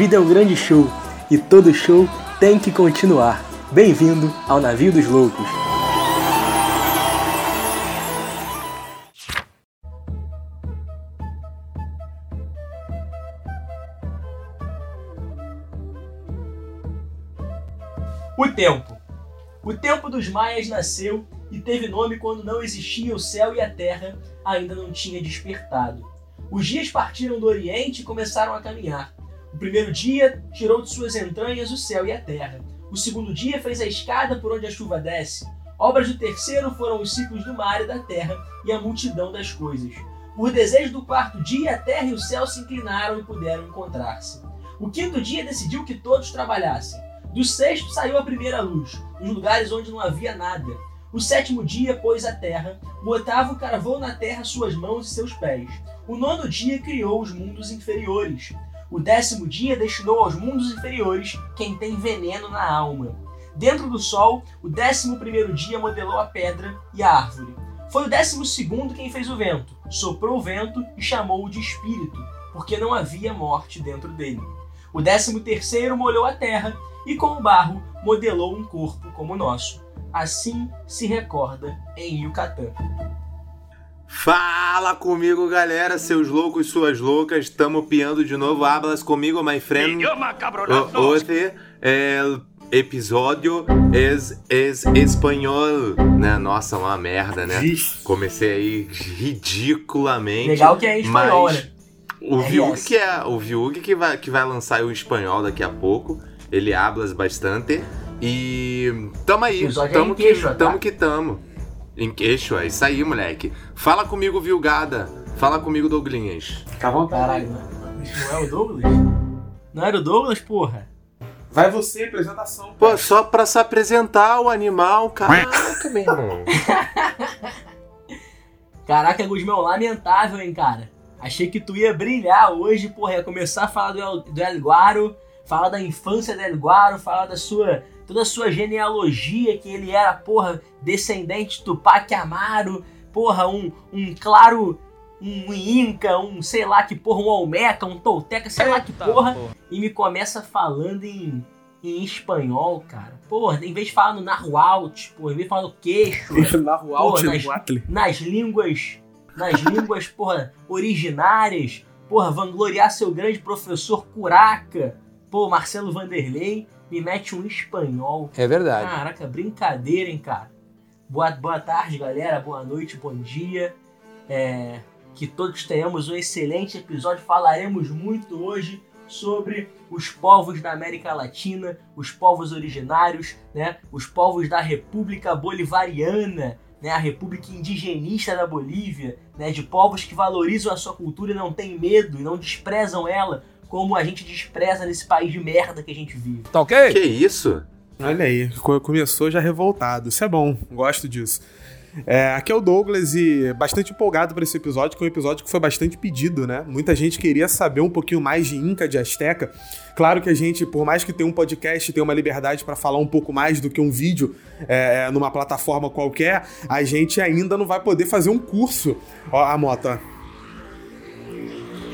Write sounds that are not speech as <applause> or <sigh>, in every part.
vida é um grande show e todo show tem que continuar. Bem-vindo ao Navio dos Loucos. O tempo. O tempo dos maias nasceu e teve nome quando não existia o céu e a terra ainda não tinha despertado. Os dias partiram do Oriente e começaram a caminhar. O primeiro dia tirou de suas entranhas o céu e a terra. O segundo dia fez a escada por onde a chuva desce. Obras do terceiro foram os ciclos do mar e da terra e a multidão das coisas. Por desejo do quarto dia, a terra e o céu se inclinaram e puderam encontrar-se. O quinto dia decidiu que todos trabalhassem. Do sexto saiu a primeira luz, nos lugares onde não havia nada. O sétimo dia pôs a terra, o oitavo cravou na terra suas mãos e seus pés. O nono dia criou os mundos inferiores. O décimo dia destinou aos mundos inferiores quem tem veneno na alma. Dentro do sol, o décimo primeiro dia modelou a pedra e a árvore. Foi o décimo segundo quem fez o vento, soprou o vento e chamou-o de espírito, porque não havia morte dentro dele. O décimo terceiro molhou a terra e com o barro modelou um corpo como o nosso. Assim se recorda em Yucatán. Fala comigo, galera, seus loucos, suas loucas. Tamo piando de novo. Hablas comigo, my friend. Hoje el episódio es, es espanhol. Né? Nossa, uma merda, né? Comecei aí ridiculamente. Legal que é em espanhol, mas né? O RS. Viug que é o Viug que vai, que vai lançar o espanhol daqui a pouco. Ele hablas bastante. E tamo aí, é tamo em que, quechua, tá? tamo que tamo. Em queixo, é isso aí, moleque. Fala comigo, Vilgada. Fala comigo, Douglinhas. Fica à vontade. Caralho, não não é o Douglas? Não era o Douglas, porra? Vai você, apresentação. Pô, só pra se apresentar o animal, caraca, meu irmão. <laughs> Caraca, Guzmão, lamentável, hein, cara? Achei que tu ia brilhar hoje, porra, ia começar a falar do El, do El Guaro, falar da infância do El Guaro, falar da sua, toda a sua genealogia, que ele era, porra, descendente de Tupac Amaro, porra, um, um claro, um Inca, um sei lá que porra, um Olmeca, um Tolteca, sei lá que porra, e me começa falando em, em espanhol, cara. Porra, em vez de falar no Nahualt, porra, em vez de falar no queixo, Alt, nas- nas línguas, nas línguas, <laughs> porra, originárias, porra, vangloriar seu grande professor Curaca, pô, Marcelo Vanderlei, me mete um espanhol. É verdade. Caraca, brincadeira, hein, cara. Boa, boa tarde, galera, boa noite, bom dia. É, que todos tenhamos um excelente episódio. Falaremos muito hoje sobre os povos da América Latina, os povos originários, né? Os povos da República Bolivariana, né? A República Indigenista da Bolívia, né? De povos que valorizam a sua cultura e não têm medo e não desprezam ela como a gente despreza nesse país de merda que a gente vive. Tá ok? Que isso? Olha aí, co- começou já revoltado. Isso é bom, gosto disso. É, aqui é o Douglas e bastante empolgado para esse episódio, que é um episódio que foi bastante pedido, né? Muita gente queria saber um pouquinho mais de Inca, de Azteca. Claro que a gente, por mais que tenha um podcast, tenha uma liberdade para falar um pouco mais do que um vídeo é, numa plataforma qualquer, a gente ainda não vai poder fazer um curso. Ó, a moto, ó.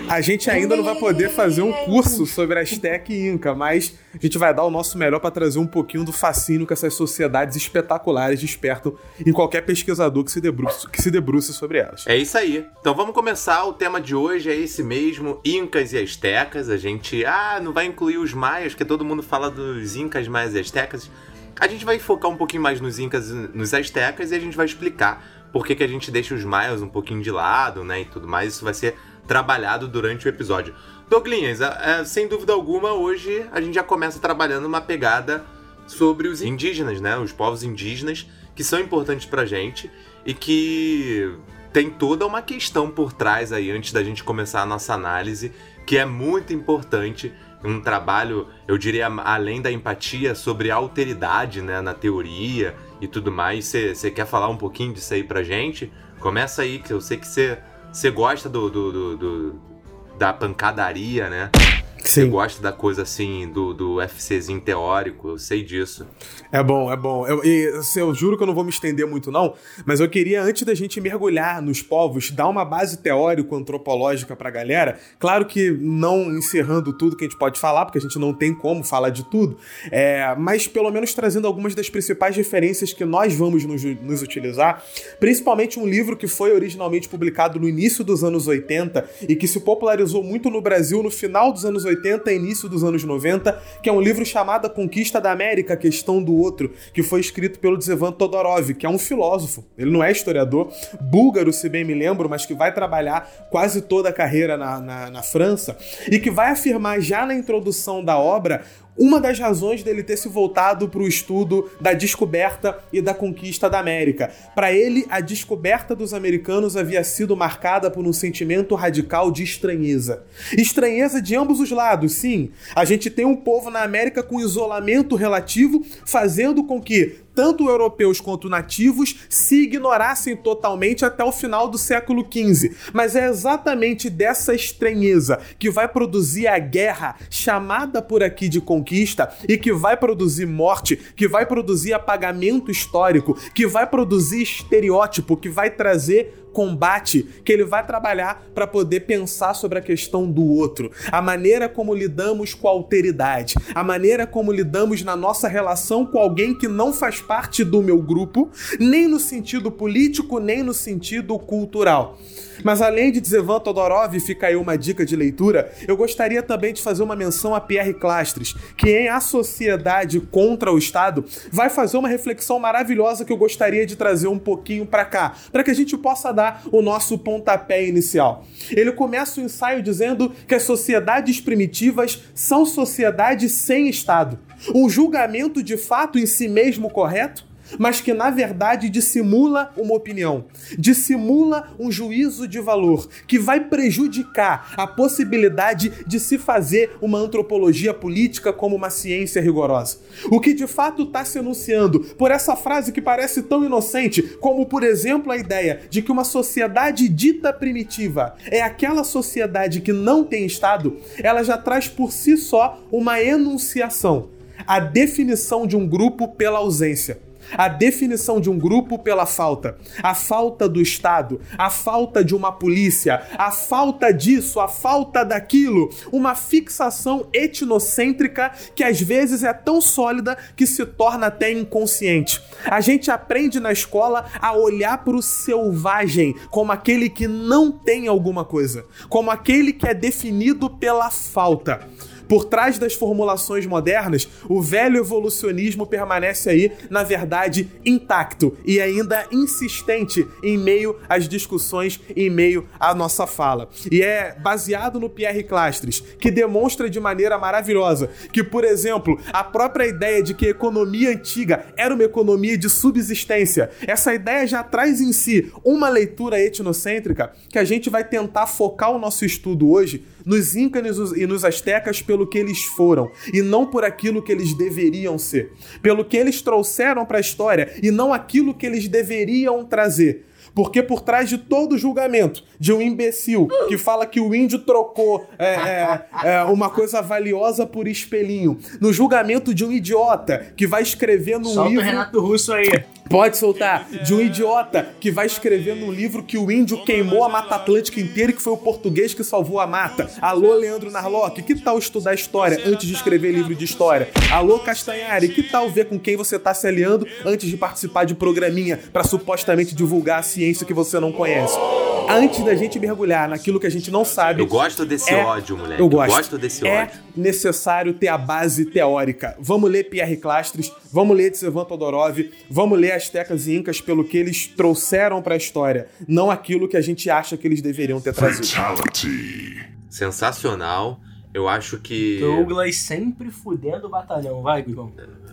A gente ainda não vai poder fazer um curso sobre Azteca e Inca, mas a gente vai dar o nosso melhor para trazer um pouquinho do fascínio que essas sociedades espetaculares despertam em qualquer pesquisador que se debruce, que se debruce sobre elas. É isso aí. Então vamos começar. O tema de hoje é esse mesmo: Incas e Astecas. A gente, ah, não vai incluir os maias, porque todo mundo fala dos Incas, maias e Astecas. A gente vai focar um pouquinho mais nos Incas nos Astecas e a gente vai explicar por que, que a gente deixa os maias um pouquinho de lado, né, e tudo mais. Isso vai ser trabalhado durante o episódio. Douglinhas, é, sem dúvida alguma, hoje a gente já começa trabalhando uma pegada sobre os indígenas, né? Os povos indígenas que são importantes pra gente e que tem toda uma questão por trás aí antes da gente começar a nossa análise, que é muito importante, um trabalho, eu diria, além da empatia, sobre alteridade, né, na teoria e tudo mais. Você quer falar um pouquinho disso aí pra gente? Começa aí, que eu sei que você gosta do, do- do- do- da pancadaria, né? Sim. Você gosta da coisa assim, do, do FCzinho teórico, eu sei disso. É bom, é bom. Eu, eu, assim, eu juro que eu não vou me estender muito, não, mas eu queria, antes da gente mergulhar nos povos, dar uma base teórico-antropológica pra galera. Claro que não encerrando tudo que a gente pode falar, porque a gente não tem como falar de tudo, é, mas pelo menos trazendo algumas das principais referências que nós vamos nos, nos utilizar, principalmente um livro que foi originalmente publicado no início dos anos 80 e que se popularizou muito no Brasil no final dos anos 80 e início dos anos 90, que é um livro chamado Conquista da América, Questão do Outro, que foi escrito pelo Dzevan Todorov, que é um filósofo. Ele não é historiador, búlgaro, se bem me lembro, mas que vai trabalhar quase toda a carreira na, na, na França e que vai afirmar já na introdução da obra uma das razões dele ter se voltado para o estudo da descoberta e da conquista da América. Para ele, a descoberta dos americanos havia sido marcada por um sentimento radical de estranheza. Estranheza de ambos os lados, sim. A gente tem um povo na América com isolamento relativo, fazendo com que tanto europeus quanto nativos se ignorassem totalmente até o final do século XV. Mas é exatamente dessa estranheza que vai produzir a guerra chamada por aqui de conquista e que vai produzir morte, que vai produzir apagamento histórico, que vai produzir estereótipo, que vai trazer combate que ele vai trabalhar para poder pensar sobre a questão do outro, a maneira como lidamos com a alteridade, a maneira como lidamos na nossa relação com alguém que não faz parte do meu grupo, nem no sentido político, nem no sentido cultural. Mas além de Zevan Todorov, fica aí uma dica de leitura, eu gostaria também de fazer uma menção a Pierre Clastres, que em A Sociedade contra o Estado vai fazer uma reflexão maravilhosa que eu gostaria de trazer um pouquinho para cá, para que a gente possa dar o nosso pontapé inicial. Ele começa o ensaio dizendo que as sociedades primitivas são sociedades sem Estado. Um julgamento de fato em si mesmo correto mas que na verdade dissimula uma opinião, dissimula um juízo de valor que vai prejudicar a possibilidade de se fazer uma antropologia política como uma ciência rigorosa. O que de fato está se enunciando por essa frase que parece tão inocente, como por exemplo a ideia de que uma sociedade dita primitiva é aquela sociedade que não tem Estado, ela já traz por si só uma enunciação, a definição de um grupo pela ausência a definição de um grupo pela falta, a falta do Estado, a falta de uma polícia, a falta disso, a falta daquilo, uma fixação etnocêntrica que às vezes é tão sólida que se torna até inconsciente. A gente aprende na escola a olhar para o selvagem como aquele que não tem alguma coisa, como aquele que é definido pela falta. Por trás das formulações modernas, o velho evolucionismo permanece aí, na verdade, intacto e ainda insistente em meio às discussões, em meio à nossa fala. E é baseado no Pierre Clastres, que demonstra de maneira maravilhosa que, por exemplo, a própria ideia de que a economia antiga era uma economia de subsistência, essa ideia já traz em si uma leitura etnocêntrica que a gente vai tentar focar o nosso estudo hoje nos Incas e nos Astecas pelo que eles foram e não por aquilo que eles deveriam ser, pelo que eles trouxeram para a história e não aquilo que eles deveriam trazer. Porque por trás de todo julgamento de um imbecil que fala que o índio trocou é, é, é, uma coisa valiosa por espelhinho, no julgamento de um idiota que vai escrever num Solta livro. o Renato Russo aí. Pode soltar. De um idiota que vai escrever num livro que o índio queimou a Mata Atlântica inteira e que foi o português que salvou a mata. Alô, Leandro Narlock, que tal estudar história antes de escrever livro de história? Alô, Castanhari, que tal ver com quem você tá se aliando antes de participar de programinha para supostamente divulgar a ciência que você não conhece? Antes da gente mergulhar naquilo que a gente não sabe. Eu gosto desse é, ódio, moleque. Eu gosto. Eu gosto desse é ódio. necessário ter a base teórica. Vamos ler Pierre Clastres, vamos ler Tsevan Todorov, vamos ler Astecas e Incas pelo que eles trouxeram para a história, não aquilo que a gente acha que eles deveriam ter trazido. Sensacional. Eu acho que. Douglas sempre fudendo o batalhão. Vai, Guigão.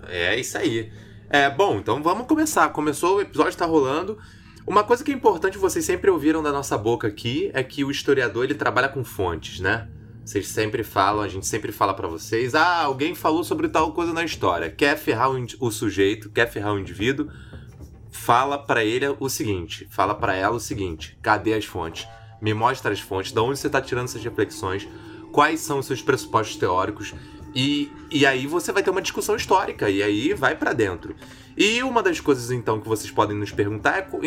É isso aí. É, bom, então vamos começar. Começou, o episódio tá rolando. Uma coisa que é importante vocês sempre ouviram da nossa boca aqui é que o historiador ele trabalha com fontes, né? Vocês sempre falam, a gente sempre fala para vocês, ah, alguém falou sobre tal coisa na história. Quer ferrar o, sujeito, quer ferrar o indivíduo, fala para ele o seguinte, fala para ela o seguinte: cadê as fontes? Me mostra as fontes, de onde você tá tirando essas reflexões? quais são os seus pressupostos teóricos, e, e aí você vai ter uma discussão histórica, e aí vai para dentro. E uma das coisas, então, que vocês podem nos perguntar é com,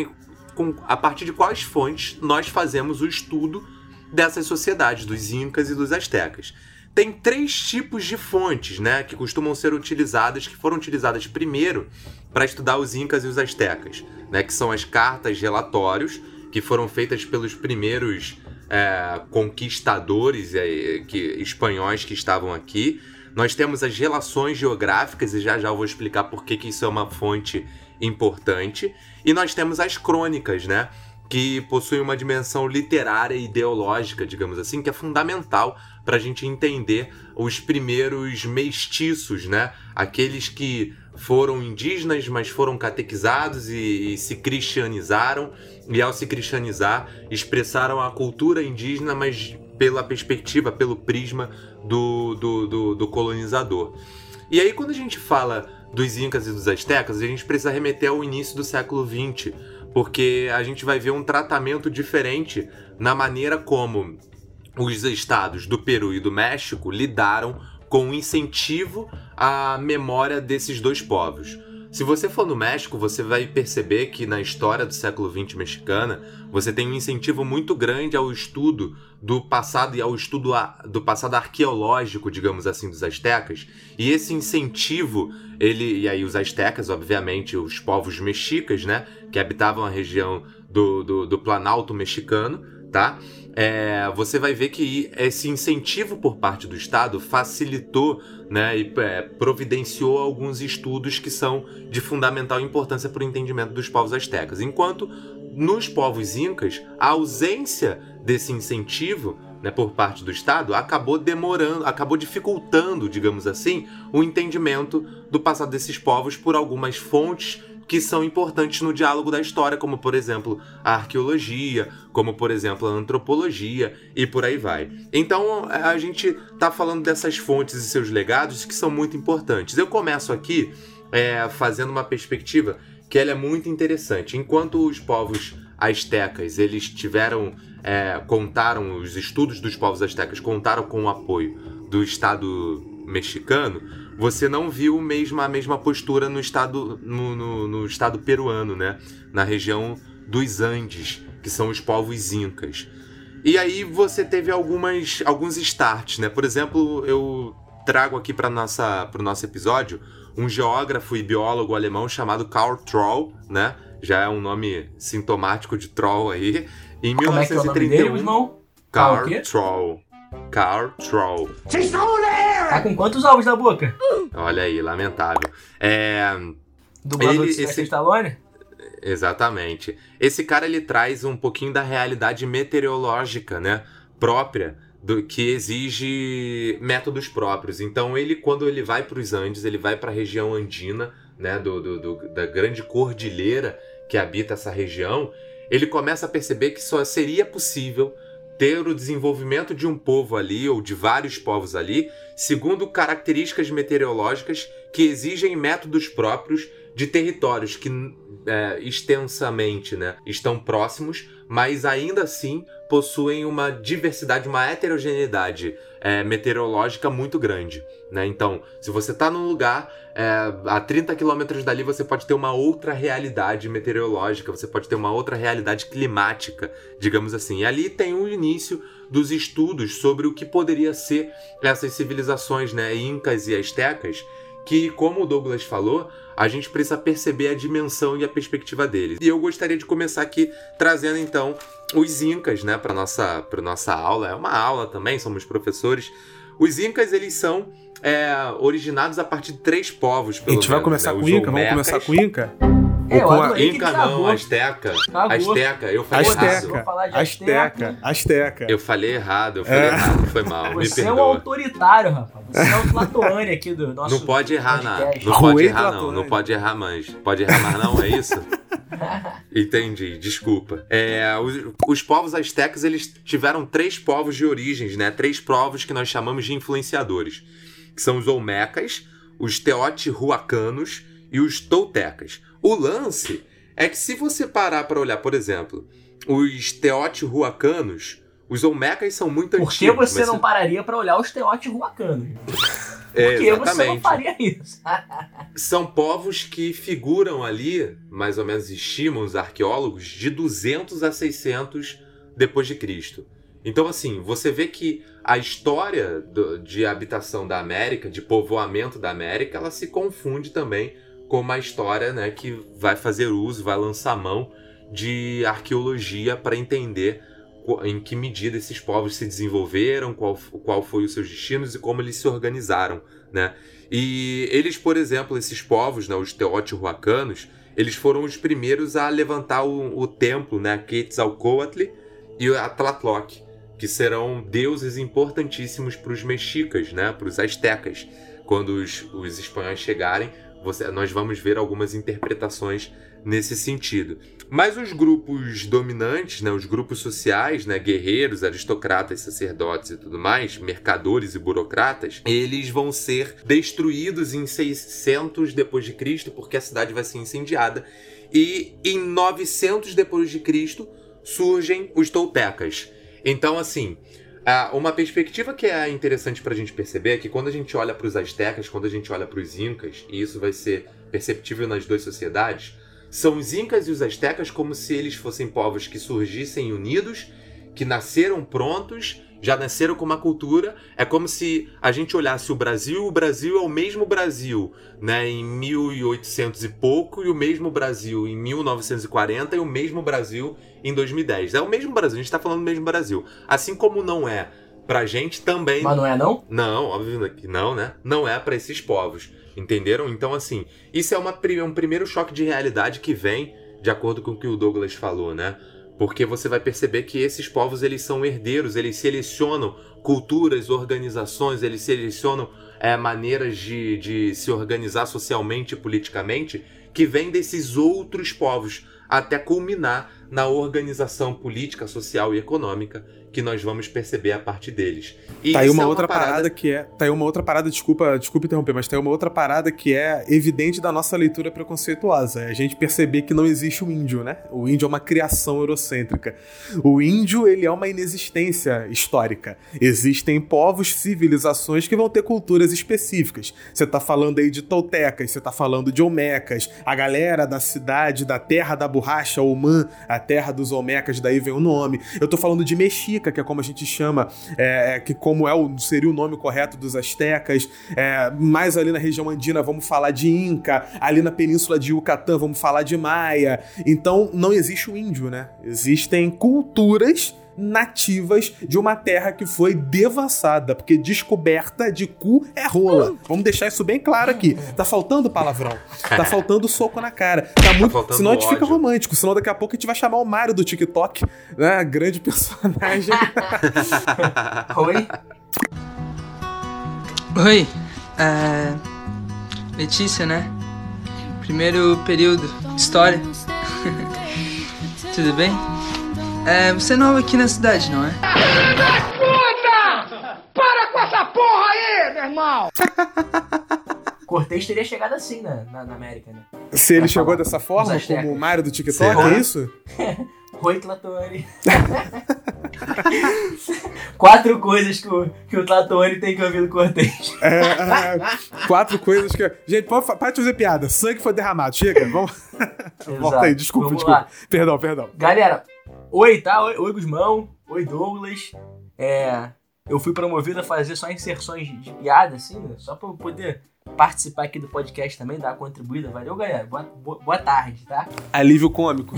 com, a partir de quais fontes nós fazemos o estudo dessas sociedades, dos Incas e dos Astecas. Tem três tipos de fontes, né, que costumam ser utilizadas, que foram utilizadas primeiro para estudar os Incas e os Astecas, né, que são as cartas relatórios, que foram feitas pelos primeiros é, conquistadores é, que, espanhóis que estavam aqui. Nós temos as relações geográficas, e já já eu vou explicar por que, que isso é uma fonte importante. E nós temos as crônicas, né? Que possuem uma dimensão literária e ideológica, digamos assim, que é fundamental para a gente entender os primeiros mestiços, né? Aqueles que foram indígenas, mas foram catequizados e, e, se cristianizaram, e ao se cristianizar, expressaram a cultura indígena, mas pela perspectiva, pelo prisma do, do, do, do colonizador. E aí, quando a gente fala dos Incas e dos Aztecas, a gente precisa remeter ao início do século XX, porque a gente vai ver um tratamento diferente na maneira como os estados do Peru e do México lidaram com o incentivo à memória desses dois povos. Se você for no México, você vai perceber que na história do século XX mexicana, você tem um incentivo muito grande ao estudo do passado e ao estudo do passado arqueológico, digamos assim, dos astecas. E esse incentivo, ele e aí os astecas, obviamente, os povos mexicas, né, que habitavam a região do, do, do Planalto mexicano, tá? É, você vai ver que esse incentivo por parte do Estado facilitou né, e é, providenciou alguns estudos que são de fundamental importância para o entendimento dos povos astecas. Enquanto nos povos incas, a ausência desse incentivo né, por parte do Estado acabou demorando, acabou dificultando, digamos assim, o entendimento do passado desses povos por algumas fontes que são importantes no diálogo da história, como por exemplo a arqueologia, como por exemplo a antropologia e por aí vai. Então a gente está falando dessas fontes e seus legados que são muito importantes. Eu começo aqui é, fazendo uma perspectiva que ela é muito interessante. Enquanto os povos astecas eles tiveram é, contaram os estudos dos povos astecas contaram com o apoio do Estado mexicano você não viu mesmo a mesma postura no estado, no, no, no estado peruano, né? Na região dos Andes, que são os povos incas. E aí você teve algumas, alguns starts, né? Por exemplo, eu trago aqui para o nosso episódio um geógrafo e biólogo alemão chamado Karl Troll, né? Já é um nome sintomático de Troll aí. Em Como 1931, é que é o nome dele, irmão? Karl Troll. Carl Troll. Tá com quantos ovos na boca? Olha aí, lamentável. É. Dublador ele, de esse... Stallone? Exatamente. Esse cara ele traz um pouquinho da realidade meteorológica, né? Própria do que exige métodos próprios. Então ele quando ele vai para os Andes, ele vai para a região andina, né? Do, do, do, da grande cordilheira que habita essa região, ele começa a perceber que só seria possível ter o desenvolvimento de um povo ali, ou de vários povos ali, segundo características meteorológicas que exigem métodos próprios de territórios que é, extensamente né, estão próximos, mas ainda assim possuem uma diversidade, uma heterogeneidade é, meteorológica muito grande. Né? Então, se você está num lugar é, a 30 quilômetros dali, você pode ter uma outra realidade meteorológica, você pode ter uma outra realidade climática, digamos assim. E ali tem o início dos estudos sobre o que poderia ser essas civilizações né, incas e astecas, que, como o Douglas falou, a gente precisa perceber a dimensão e a perspectiva deles. E eu gostaria de começar aqui trazendo então os incas, né, para nossa para nossa aula. É uma aula também, somos professores. Os incas eles são é, originados a partir de três povos. a gente vai começar né? com Inca? Vamos começar com Inca? É, com a Inca não, Azteca. Azteca, eu falei Azteca. errado. Azteca. Azteca. Eu falei errado, eu falei é. errado, foi mal. <laughs> Você é um autoritário, rapaz. Você é o Platone aqui do nosso. Não pode errar, não. Não pode errar, não. Não pode errar mais. Pode errar mais, não, é isso? <laughs> Entendi, desculpa. É, os, os, povos astecas eles tiveram três povos de origens, né? Três povos que nós chamamos de influenciadores que são os Olmecas, os Teotihuacanos e os Toltecas. O lance é que se você parar para olhar, por exemplo, os Teotihuacanos, Os Olmecas são muito Por que antigos. você mas não pararia pra olhar os teotihuacanos? É, Por que você não faria isso? <laughs> São povos que figuram ali, mais ou menos estimam os arqueólogos, de 200 a 600 depois de Cristo. Então, assim, você vê que a história do- de habitação da América, de povoamento da América, ela se confunde também com uma história né, que vai fazer uso, vai lançar mão de arqueologia para entender em que medida esses povos se desenvolveram, qual, qual foi os seus destinos e como eles se organizaram, né? E eles, por exemplo, esses povos, né, os teotihuacanos, eles foram os primeiros a levantar o, o templo, né, Quetzalcoatl e a Tlaloc, que serão deuses importantíssimos para os mexicas, né, para os astecas. Quando os, os espanhóis chegarem, você- nós vamos ver algumas interpretações nesse sentido. Mas os grupos dominantes, né, os grupos sociais, né, guerreiros, aristocratas, sacerdotes e tudo mais, mercadores e burocratas, eles vão ser destruídos em 600 depois de Cristo, porque a cidade vai ser incendiada, e em 900 depois de Cristo surgem os toltecas. Então, assim, ah, uma perspectiva que é interessante para a gente perceber é que quando a gente olha para os astecas, quando a gente olha para os incas, e isso vai ser perceptível nas duas sociedades, são os incas e os astecas como se eles fossem povos que surgissem unidos, que nasceram prontos, já nasceram com uma cultura. É como se a gente olhasse o Brasil, o Brasil é o mesmo Brasil, né, em 1800 e pouco, e o mesmo Brasil em 1940 e o mesmo Brasil em 2010. É o mesmo Brasil, a gente tá falando do mesmo Brasil. Assim como não é pra gente também Mas não é não? não, óbvio que não, né? Não é para esses povos, entenderam? Então, assim, isso é uma, pri- um primeiro choque de realidade que vem de acordo com o que o Douglas falou, né? Porque você vai perceber que esses povos, eles são herdeiros, eles selecionam culturas, organizações, eles selecionam é, maneiras de, de se organizar socialmente e politicamente que vêm desses outros povos, até culminar na organização política, social e econômica que nós vamos perceber a partir deles. E Tá aí uma é outra parada... que é. Tá aí uma outra parada, desculpa, desculpa interromper, mas tá aí uma outra parada que é evidente da nossa leitura preconceituosa. É a gente perceber que não existe o índio, né? O índio é uma criação eurocêntrica. O índio, ele é uma inexistência histórica. Existem povos, civilizações que vão ter culturas específicas. Você tá falando aí de toltecas, você tá falando de olmecas, a galera da cidade, da terra da borracha, Oman, a terra dos olmecas, daí vem o nome. Eu tô falando de que é como a gente chama, é, que como é o, seria o nome correto dos astecas. É, mais ali na região andina vamos falar de Inca, ali na península de Yucatán vamos falar de Maia. Então não existe o índio, né? Existem culturas nativas de uma terra que foi devassada, porque descoberta de cu é rola. Vamos deixar isso bem claro aqui. Tá faltando palavrão. Tá <laughs> faltando soco na cara. Tá muito, faltando senão a gente fica ódio. romântico, senão daqui a pouco a gente vai chamar o Mário do TikTok, né? Grande personagem. <laughs> Oi? Oi, é... Letícia, né? Primeiro período, História. <laughs> Tudo bem? É, você é nova aqui na cidade, não é? Para com essa porra aí, meu irmão! Cortez teria chegado assim na, na, na América, né? Se ele Vai chegou falar. dessa forma, como o Mário do TikTok, Será? é isso? <laughs> Oi, Tlatoni. <laughs> Quatro coisas que o, que o Tlatoni tem que ouvir do Cortez. É, é, quatro coisas que. Gente, pode, fa- para de fazer piada. Sangue foi derramado. Chega, vamos. <laughs> Volta aí, desculpa, Vamos desculpa. lá. Perdão, perdão. Galera, oi, tá? Oi, oi, Guzmão. Oi, Douglas. É, eu fui promovido a fazer só inserções de, piada, assim, né? Só pra eu poder participar aqui do podcast também, dar uma contribuída. Valeu, galera. Boa, boa, boa tarde, tá? Alívio cômico.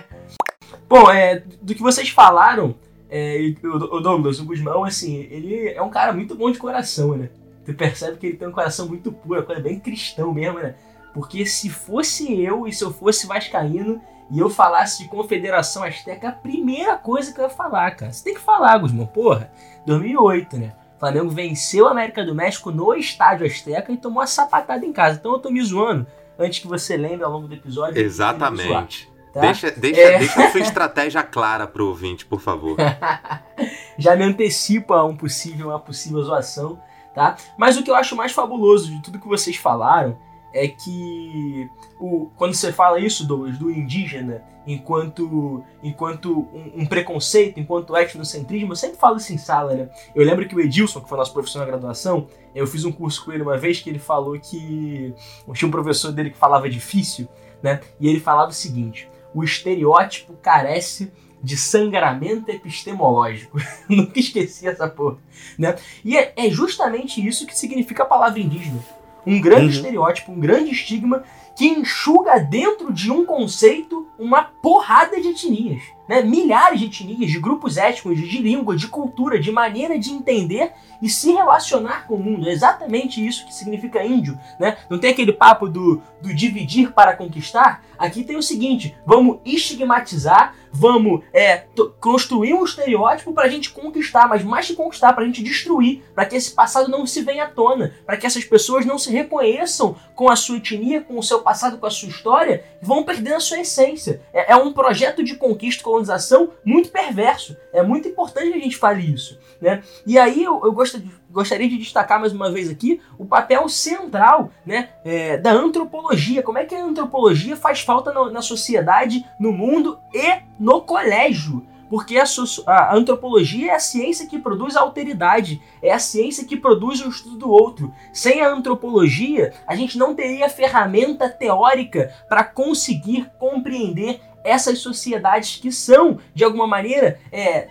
<laughs> Bom, é, do que vocês falaram, é, o, o Douglas, o Guzmão, assim, ele é um cara muito bom de coração, né? Tu percebe que ele tem um coração muito puro, uma coisa bem cristão mesmo, né? Porque se fosse eu e se eu fosse vascaíno e eu falasse de Confederação Azteca, a primeira coisa que eu ia falar, cara. Você tem que falar, Guzmão, porra. 2008, né? O Flamengo venceu a América do México no Estádio Azteca e tomou uma sapatada em casa. Então eu tô me zoando antes que você lembre ao longo do episódio. Exatamente. tá? Deixa, deixa, É. deixa a sua estratégia clara pro ouvinte, por favor. <laughs> já me antecipa a um possível, uma possível zoação, tá? Mas o que eu acho mais fabuloso de tudo que vocês falaram é que o, quando você fala isso, Douglas, do indígena enquanto, enquanto um, um, preconceito, enquanto etnocentrismo, eu sempre falo isso em sala, né? Eu lembro que o Edilson, que foi nosso professor na graduação, eu fiz um curso com ele uma vez que ele falou que tinha um professor dele que falava difícil, né? E ele falava o seguinte: o estereótipo carece de sangramento epistemológico. <laughs> Nunca esqueci essa porra. Né? E é, é, justamente isso que significa a palavra indígena. Um grande uhum. estereótipo, um grande estigma que enxuga dentro de um conceito uma porrada de etnias. Né? Milhares de etnias, de grupos étnicos, de língua, de cultura, de maneira de entender e se relacionar com o mundo. É exatamente isso que significa índio. Né? Não tem aquele papo do, do dividir para conquistar? Aqui tem o seguinte: vamos estigmatizar, vamos é, construir um estereótipo para a gente conquistar, mas mais que conquistar, para a gente destruir, para que esse passado não se venha à tona, para que essas pessoas não se reconheçam com a sua etnia, com o seu passado, com a sua história, e vão perdendo a sua essência. É, é um projeto de conquista colonização muito perverso. É muito importante que a gente fale isso. Né? E aí eu, eu gostaria de destacar mais uma vez aqui o papel central né, é, da antropologia. Como é que a antropologia faz falta na, na sociedade, no mundo e no colégio? Porque a, a, antropologia é a ciência que produz a alteridade, é a ciência que produz o estudo do outro. Sem a antropologia, a gente não teria ferramenta teórica para conseguir compreender essas sociedades que são, de alguma maneira, é,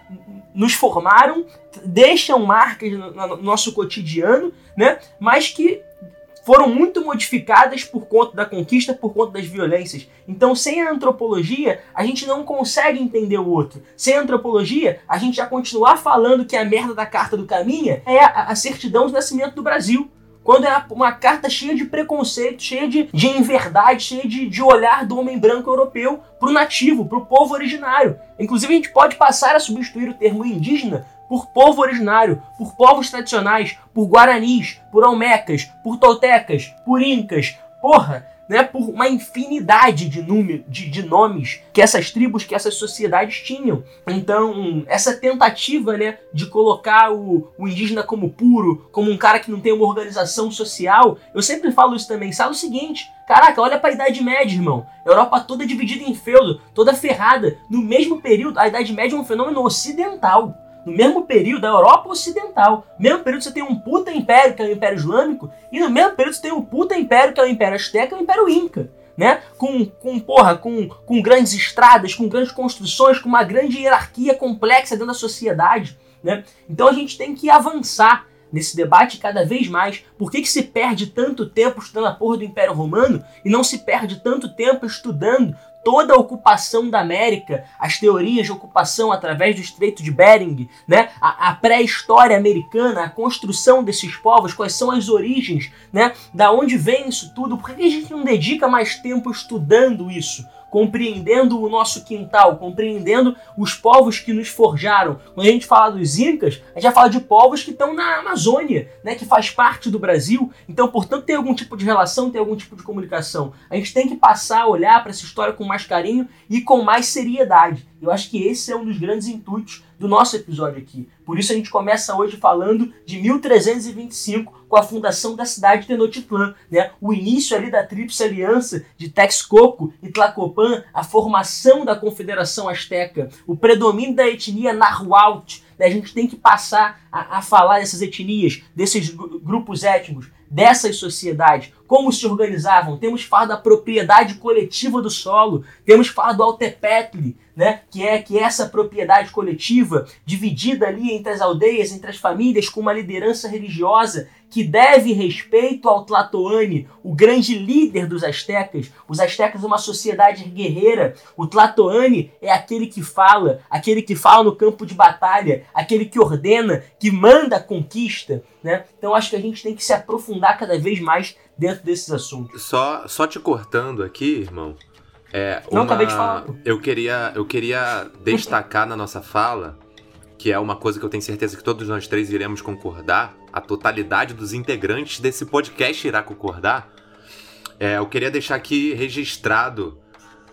nos formaram, deixam marcas no nosso cotidiano, né? Mas que foram muito modificadas por conta da conquista, por conta das violências. Então, sem a antropologia, a gente não consegue entender o outro. Sem a antropologia, a gente já continuar falando que a merda da carta do caminha é a, a certidão de nascimento do Brasil quando é uma carta cheia de preconceito, cheia de, de inverdade, cheia de, de olhar do homem branco europeu pro nativo, pro povo originário. Inclusive, a gente pode passar a substituir o termo indígena por povo originário, por povos tradicionais, por guaranis, por olmecas, por toltecas, por incas. Porra, né, por uma infinidade de, número, de, de, nomes que essas tribos, que essas sociedades tinham. Então, essa tentativa né, de colocar o, o indígena como puro, como um cara que não tem uma organização social, eu sempre falo isso também. Sabe o seguinte: Caraca, olha a Idade Média, irmão. Europa toda dividida em feudo, toda ferrada. No mesmo período, a Idade Média é um fenômeno ocidental no mesmo período da Europa Ocidental. No mesmo período você tem um puta império, que é o Império Islâmico, e no mesmo período você tem um puta império, que é o Império Azteca e o Império Inca. Né? Com, com, porra, com, com grandes estradas, com grandes construções, com uma grande hierarquia complexa dentro da sociedade. Né? Então a gente tem que avançar nesse debate cada vez mais. Por que, que se perde tanto tempo estudando a porra do Império Romano e não se perde tanto tempo estudando toda a ocupação da América, as teorias de ocupação através do Estreito de Bering, né? a, a pré-história americana, a construção desses povos, quais são as origens, né? da onde vem isso tudo, por que a gente não dedica mais tempo estudando isso? Compreendendo o nosso quintal, compreendendo os povos que nos forjaram. Quando a gente fala dos Incas, a gente já fala de povos que estão na Amazônia, né, que faz parte do Brasil. Então, portanto, tem algum tipo de relação, tem algum tipo de comunicação. A gente tem que passar a olhar para essa história com mais carinho e com mais seriedade. Eu acho que esse é um dos grandes intuitos do nosso episódio aqui. Por isso a gente começa hoje falando de 1325, com a fundação da cidade de Tenochtitlan, né? O início ali da Tríplice Aliança de Texcoco e Tlacopan, a formação da Confederação Azteca, o predomínio da etnia Nahuatl? A gente tem que passar a, a falar dessas etnias, desses grupos étnicos, dessas sociedades, como se organizavam. Temos que falar da propriedade coletiva do solo, temos que falar do Altepetli, né, que é que é essa propriedade coletiva dividida ali entre as aldeias, entre as famílias, com uma liderança religiosa que deve respeito ao Tlatoani, o grande líder dos astecas. Os astecas são uma sociedade guerreira. O Tlatoani é aquele que fala, aquele que fala no campo de batalha, aquele que ordena, que manda a conquista. Né? Então acho que a gente tem que se aprofundar cada vez mais dentro desses assuntos. Só, só te cortando aqui, irmão. É, Não, acabei de falar. Eu queria, eu queria destacar na nossa fala, que é uma coisa que eu tenho certeza que todos nós três iremos concordar, a totalidade dos integrantes desse podcast irá concordar. É, eu queria deixar aqui registrado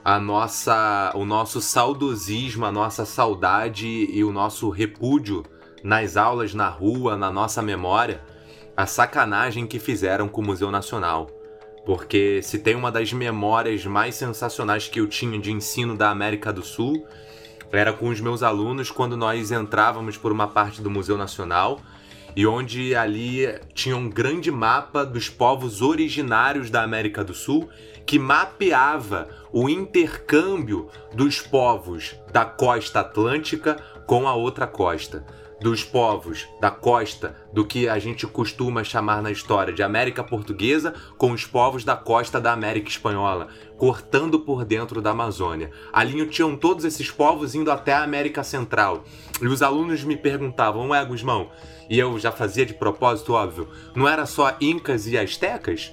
a nossa, o nosso saudosismo, a nossa saudade e o nosso repúdio nas aulas, na rua, na nossa memória, a sacanagem que fizeram com o Museu Nacional. porque se tem uma das memórias mais sensacionais que eu tinha de ensino da América do Sul, era com os meus alunos quando nós entrávamos por uma parte do Museu Nacional e onde ali tinha um grande mapa dos povos originários da América do Sul que mapeava o intercâmbio dos povos da costa atlântica com a outra costa dos povos da costa do que a gente costuma chamar na história de América Portuguesa com os povos da costa da América Espanhola, cortando por dentro da Amazônia. Ali tinham todos esses povos indo até a América Central. E os alunos me perguntavam, ué, Guzmão, e eu já fazia de propósito, óbvio, não era só incas e astecas?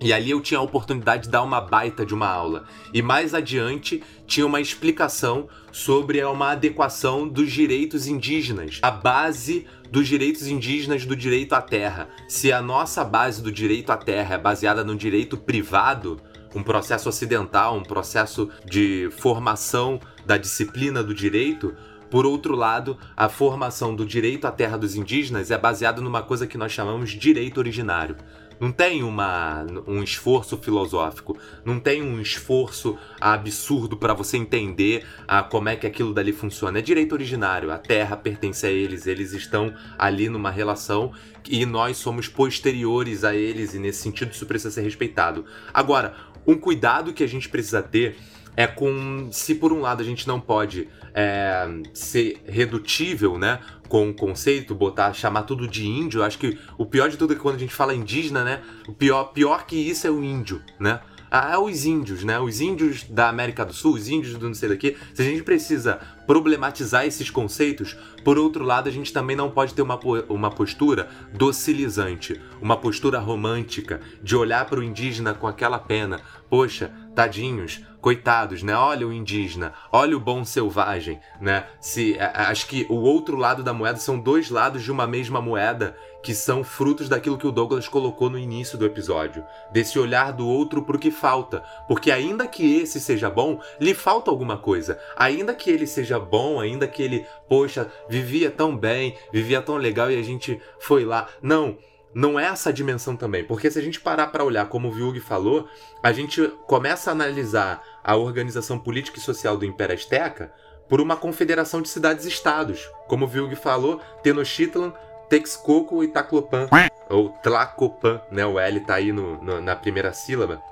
E ali eu tinha a oportunidade de dar uma baita de uma aula. E mais adiante tinha uma explicação sobre uma adequação dos direitos indígenas, a base dos direitos indígenas do direito à terra. Se a nossa base do direito à terra é baseada no direito privado, um processo ocidental, um processo de formação da disciplina do direito, por outro lado, a formação do direito à terra dos indígenas é baseada numa coisa que nós chamamos de direito originário. Não tem uma, um esforço filosófico, não tem um esforço absurdo para você entender a, como é que aquilo dali funciona. É direito originário, a terra pertence a eles, eles estão ali numa relação e nós somos posteriores a eles, e nesse sentido isso precisa ser respeitado. Agora, um cuidado que a gente precisa ter é com se por um lado a gente não pode é, ser redutível, né, com o conceito, botar, chamar tudo de índio. Eu acho que o pior de tudo é que quando a gente fala indígena, né, o pior, pior que isso é o índio, né? Ah, é os índios, né? Os índios da América do Sul, os índios do não sei daqui. Se a gente precisa problematizar esses conceitos, por outro lado, a gente também não pode ter uma, uma postura docilizante, uma postura romântica, de olhar para o indígena com aquela pena. Poxa, tadinhos, coitados, né? Olha o indígena, olha o bom selvagem, né? Se acho que o outro lado da moeda são dois lados de uma mesma moeda que são frutos daquilo que o Douglas colocou no início do episódio, desse olhar do outro pro que falta, porque ainda que esse seja bom, lhe falta alguma coisa. Ainda que ele seja bom, ainda que ele, poxa, vivia tão bem, vivia tão legal e a gente foi lá. Não, não é essa dimensão também, porque se a gente parar para olhar, como o Viug falou, a gente começa a analisar a organização política e social do Império Azteca por uma confederação de cidades-estados. Como o Vilg falou, Tenochtitlan, Texcoco e Taclopan, ou Tlacopan, né? O L tá aí no, no, na primeira sílaba.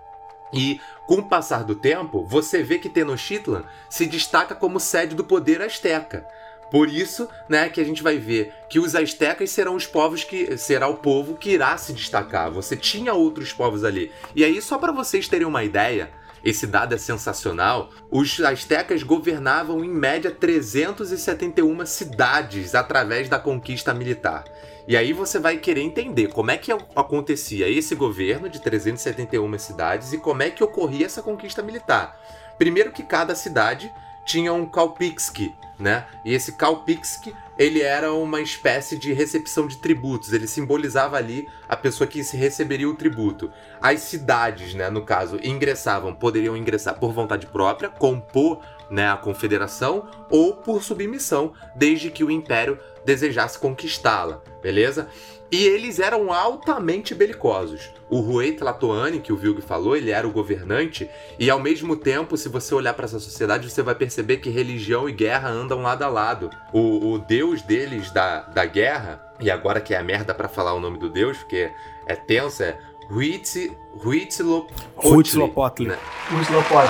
E com o passar do tempo, você vê que Tenochtitlan se destaca como sede do poder asteca. Por isso, né, que a gente vai ver que os astecas serão os povos que será o povo que irá se destacar. Você tinha outros povos ali. E aí só para vocês terem uma ideia, esse dado é sensacional. Os astecas governavam em média 371 cidades através da conquista militar. E aí você vai querer entender como é que acontecia esse governo de 371 cidades e como é que ocorria essa conquista militar. Primeiro que cada cidade tinha um Kalpixki, né? E esse Kalpixki, ele era uma espécie de recepção de tributos, ele simbolizava ali a pessoa que se receberia o tributo. As cidades, né, no caso, ingressavam, poderiam ingressar por vontade própria, compor né, a confederação ou por submissão, desde que o império desejasse conquistá-la, beleza? E eles eram altamente belicosos. O Rui Tlatoani, que o Vilg falou, ele era o governante, e ao mesmo tempo, se você olhar para essa sociedade, você vai perceber que religião e guerra andam lado a lado. O, o deus deles da, da guerra, e agora que é a merda para falar o nome do deus, porque é tenso, é Huitzilopotli. Né?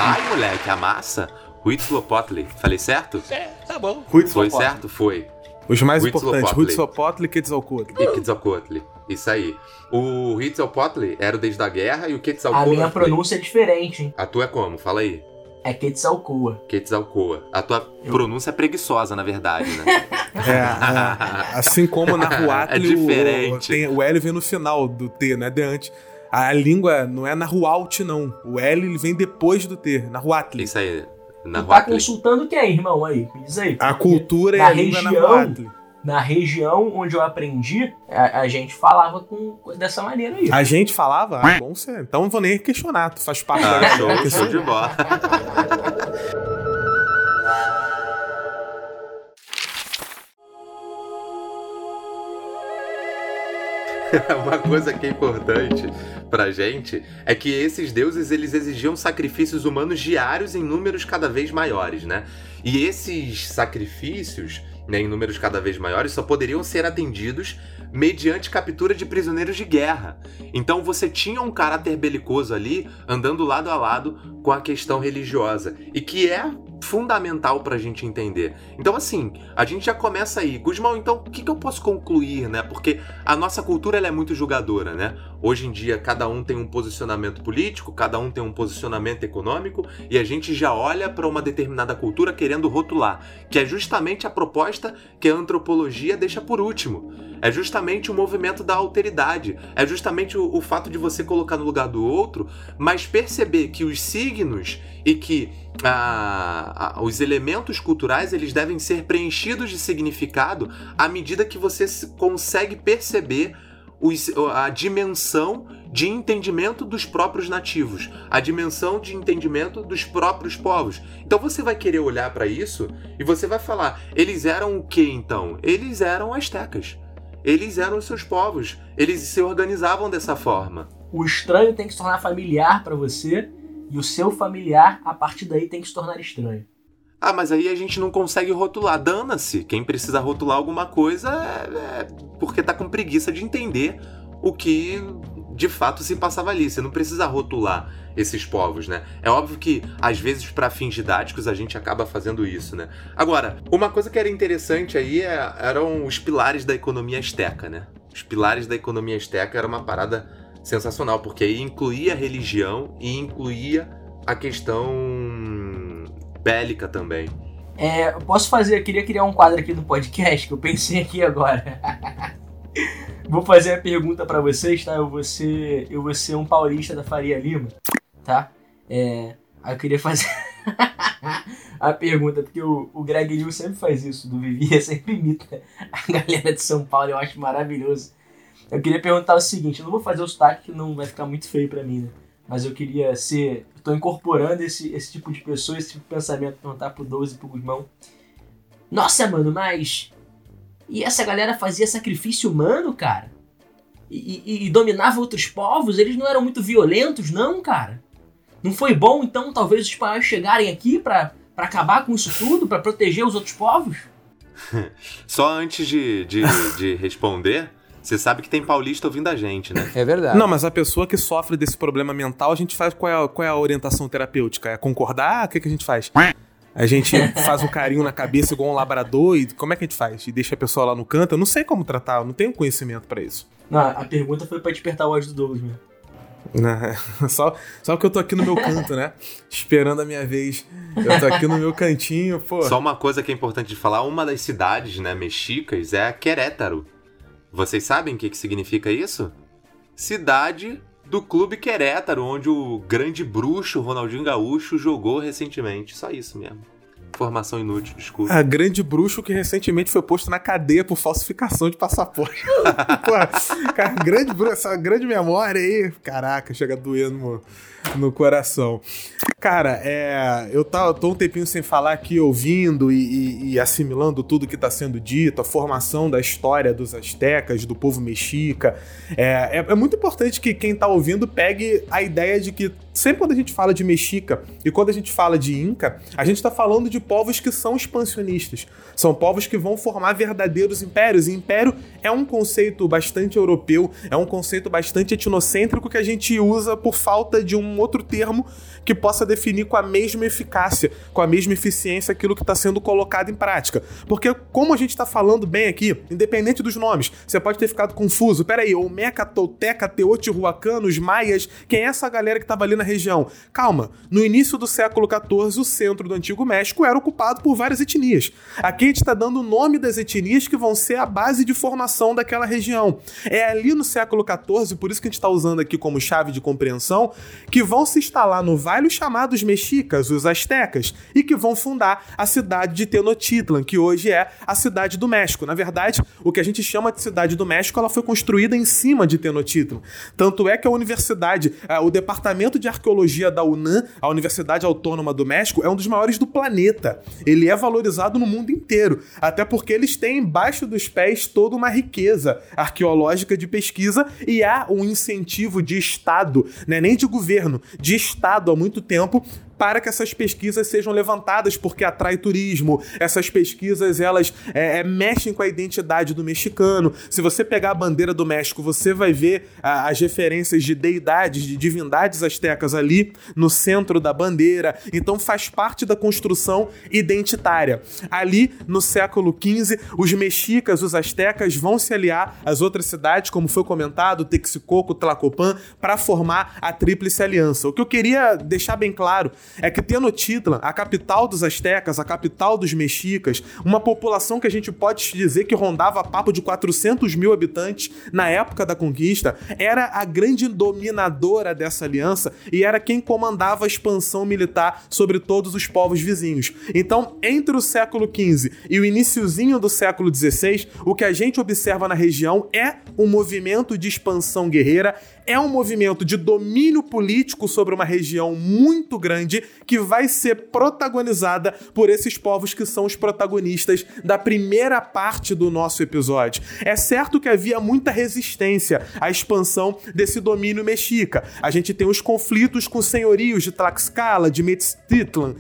Ai, moleque, a massa. Huitzilopotli. Falei certo? É, tá bom. Foi certo? Foi. Os mais importantes, Huitzilopotli e Quetzalcoatl. E Quetzalcoatl. Isso aí. O Huitzilopotli era o Deus da guerra e o Quetzalcoatl... A minha pronúncia é diferente, hein? A tua é como? Fala aí. É Quetzalcoa. Quetzalcoa. A tua Eu... pronúncia é preguiçosa, na verdade, né? <laughs> é, é, assim como na Ruatli, é diferente. O, tem, o L vem no final do T, né? De antes. A língua não é na Rualt, não. O L ele vem depois do T, na Ruatli. Isso aí. Na tu tá consultando quem, irmão? Aí, diz aí. A cultura é a língua na Ruatli na região onde eu aprendi, a, a, gente falava com, dessa maneira aí. A gente falava? Ah, bom ser. Então não vou nem questionar, tu faz parte ah, da show, show de bola. <laughs> <laughs> Uma coisa que é importante pra gente é que esses deuses eles exigiam sacrifícios humanos diários em números cada vez maiores, né? E esses sacrifícios, né, em números cada vez maiores, só poderiam ser atendidos mediante captura de prisioneiros de guerra. Então você tinha um caráter belicoso ali, andando lado a lado com a questão religiosa, e que é fundamental para a gente entender. Então, assim, a gente já começa aí. Guzmão, então, o que, que eu posso concluir, né? Porque a nossa cultura ela é muito julgadora, né? Hoje em dia, cada um tem um posicionamento político, cada um tem um posicionamento econômico, e a gente já olha para uma determinada cultura querendo rotular, que é justamente a proposta que a antropologia deixa por último. É justamente o movimento da alteridade. É justamente o, o fato de você colocar no lugar do outro, mas perceber que os signos e que os elementos culturais eles devem ser preenchidos de significado à medida que você consegue perceber a dimensão de entendimento dos próprios nativos, a dimensão de entendimento dos próprios povos. Então você vai querer olhar para isso e você vai falar: eles eram o que então? Eles eram astecas. Eles eram os seus povos. Eles se organizavam dessa forma. O estranho tem que se tornar familiar para você e o seu familiar, a partir daí, tem que se tornar estranho. Ah, mas aí a gente não consegue rotular. Dana-se. Quem precisa rotular alguma coisa é, é porque tá com preguiça de entender o que de fato se passava ali. Você não precisa rotular esses povos, né? É óbvio que às vezes para fins didáticos a gente acaba fazendo isso, né? Agora, uma coisa que era interessante aí é, eram os pilares da economia asteca, né? Os pilares da economia asteca era uma parada sensacional, porque aí incluía a religião e incluía a questão bélica também. É, eu posso fazer, eu queria criar um quadro aqui no podcast que eu pensei aqui agora. <laughs> vou fazer a pergunta para vocês, tá? Eu vou ser, eu vou ser um paulista da Faria Lima, tá? É, eu queria fazer <laughs> a pergunta, porque o, o Greg News sempre faz isso, do Vivi, <laughs> sempre imita a galera de São Paulo, eu acho maravilhoso. Eu queria perguntar o seguinte, eu não vou fazer o sotaque que não vai ficar muito feio para mim, né? Mas eu queria ser. Tô incorporando esse, esse tipo de pessoa, esse tipo de pensamento, perguntar pro 12 e pro Guzmão. Nossa, mano, mas. E essa galera fazia sacrifício humano, cara? E, e, e dominava outros povos? Eles não eram muito violentos, não, cara? Não foi bom, então, talvez os espanhóis chegarem aqui para acabar com isso tudo, para proteger os outros povos? <laughs> Só antes de, de, de responder, você sabe que tem paulista ouvindo a gente, né? É verdade. Não, mas a pessoa que sofre desse problema mental, a gente faz qual é a, qual é a orientação terapêutica? É concordar? O que, que a gente faz? A gente <laughs> faz um carinho na cabeça igual um labrador e como é que a gente faz? E deixa a pessoa lá no canto? Eu não sei como tratar, eu não tenho conhecimento para isso. Não, a pergunta foi para despertar o ódio do Douglas mesmo. <laughs> só, só que eu tô aqui no meu canto, né? Esperando a minha vez. Eu tô aqui no meu cantinho, pô. Só uma coisa que é importante de falar: uma das cidades, né, mexicas é Querétaro. Vocês sabem o que, que significa isso? Cidade do Clube Querétaro, onde o grande bruxo Ronaldinho Gaúcho jogou recentemente. Só isso mesmo. Informação inútil, desculpa. A grande bruxo que recentemente foi posto na cadeia por falsificação de passaporte. <laughs> Pô, cara, grande bruxo, essa grande memória aí, caraca, chega a doer <laughs> no, coração. Cara, é, eu, tá, eu tô um tempinho sem falar aqui, ouvindo e, e, e assimilando tudo que está sendo dito, a formação da história dos astecas, do povo mexica. É, é, é muito importante que quem está ouvindo pegue a ideia de que sempre quando a gente fala de mexica e quando a gente fala de inca, a gente está falando de povos que são expansionistas. São povos que vão formar verdadeiros impérios. E império é um conceito bastante europeu, é um conceito bastante etnocêntrico que a gente usa por falta de um outro termo que possa definir com a mesma eficácia, com a mesma eficiência aquilo que está sendo colocado em prática. Porque, como a gente está falando bem aqui, independente dos nomes, você pode ter ficado confuso. Peraí, Olmeca, Tolteca, Teotihuacano, os Maias, quem é essa galera que estava ali na região? Calma, no início do século XIV, o centro do Antigo México era ocupado por várias etnias. Aqui a gente está dando o nome das etnias que vão ser a base de formação daquela região. É ali no século XIV, por isso que a gente está usando aqui como chave de compreensão, que vão se instalar no Vale chamados mexicas, os astecas, e que vão fundar a cidade de Tenochtitlan, que hoje é a cidade do México. Na verdade, o que a gente chama de cidade do México, ela foi construída em cima de Tenochtitlan. Tanto é que a universidade, eh, o departamento de arqueologia da UNAM, a Universidade Autônoma do México, é um dos maiores do planeta. Ele é valorizado no mundo inteiro, até porque eles têm embaixo dos pés toda uma riqueza arqueológica de pesquisa e há um incentivo de Estado, né, nem de governo, de Estado há muito tempo para que essas pesquisas sejam levantadas, porque atrai turismo. Essas pesquisas elas é, é, mexem com a identidade do mexicano. Se você pegar a bandeira do México, você vai ver a, as referências de deidades, de divindades astecas ali no centro da bandeira. Então faz parte da construção identitária. Ali no século XV, os mexicas, os astecas vão se aliar às outras cidades, como foi comentado, Texcoco, Tlacopan, para formar a Tríplice Aliança. O que eu queria deixar bem claro é que Tenochtitlan, a capital dos astecas, a capital dos mexicas, uma população que a gente pode dizer que rondava papo de 400 mil habitantes na época da conquista, era a grande dominadora dessa aliança e era quem comandava a expansão militar sobre todos os povos vizinhos. Então, entre o século XV e o iníciozinho do século XVI, o que a gente observa na região é um movimento de expansão guerreira, é um movimento de domínio político sobre uma região muito grande que vai ser protagonizada por esses povos que são os protagonistas da primeira parte do nosso episódio. É certo que havia muita resistência à expansão desse domínio mexica. A gente tem os conflitos com os senhorios de Tlaxcala, de Metztitlan,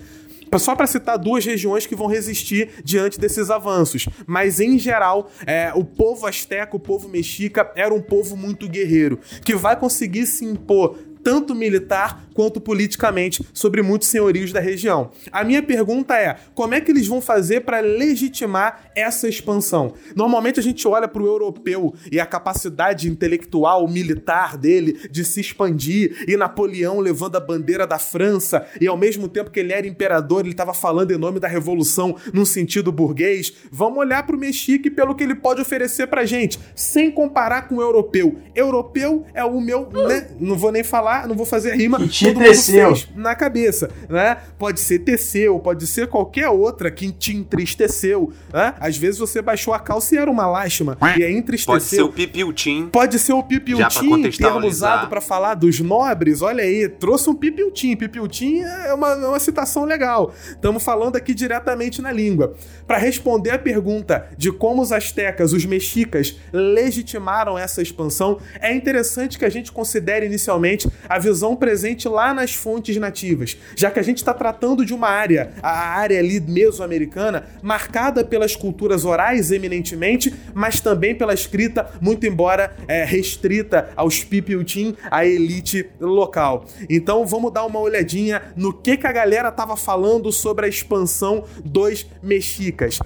só para citar duas regiões que vão resistir diante desses avanços. Mas, em geral, é, o povo asteca, o povo mexica, era um povo muito guerreiro, que vai conseguir se impor tanto militar quanto politicamente sobre muitos senhorios da região. A minha pergunta é: como é que eles vão fazer para legitimar essa expansão? Normalmente a gente olha para o europeu e a capacidade intelectual, militar dele de se expandir, e Napoleão levando a bandeira da França, e ao mesmo tempo que ele era imperador, ele estava falando em nome da revolução num sentido burguês. Vamos olhar para o Mexique pelo que ele pode oferecer para gente, sem comparar com o europeu. Europeu é o meu. Né? Não vou nem falar não vou fazer rima. Que te teceu. na cabeça, né? Pode ser teceu, pode ser qualquer outra que te entristeceu, né? Às vezes você baixou a calça e era uma lástima e aí entristeceu. Pode ser o pipiutim. Pode ser o pipiutim, termo usado para falar dos nobres. Olha aí, trouxe um pipiutim. Pipiutim é uma, é uma citação legal. Estamos falando aqui diretamente na língua. Para responder a pergunta de como os astecas, os mexicas, legitimaram essa expansão, é interessante que a gente considere inicialmente a visão presente lá nas fontes nativas, já que a gente está tratando de uma área, a área ali mesoamericana, marcada pelas culturas orais eminentemente, mas também pela escrita, muito embora é, restrita aos pipiutim, a elite local. Então vamos dar uma olhadinha no que, que a galera estava falando sobre a expansão dos mexicas.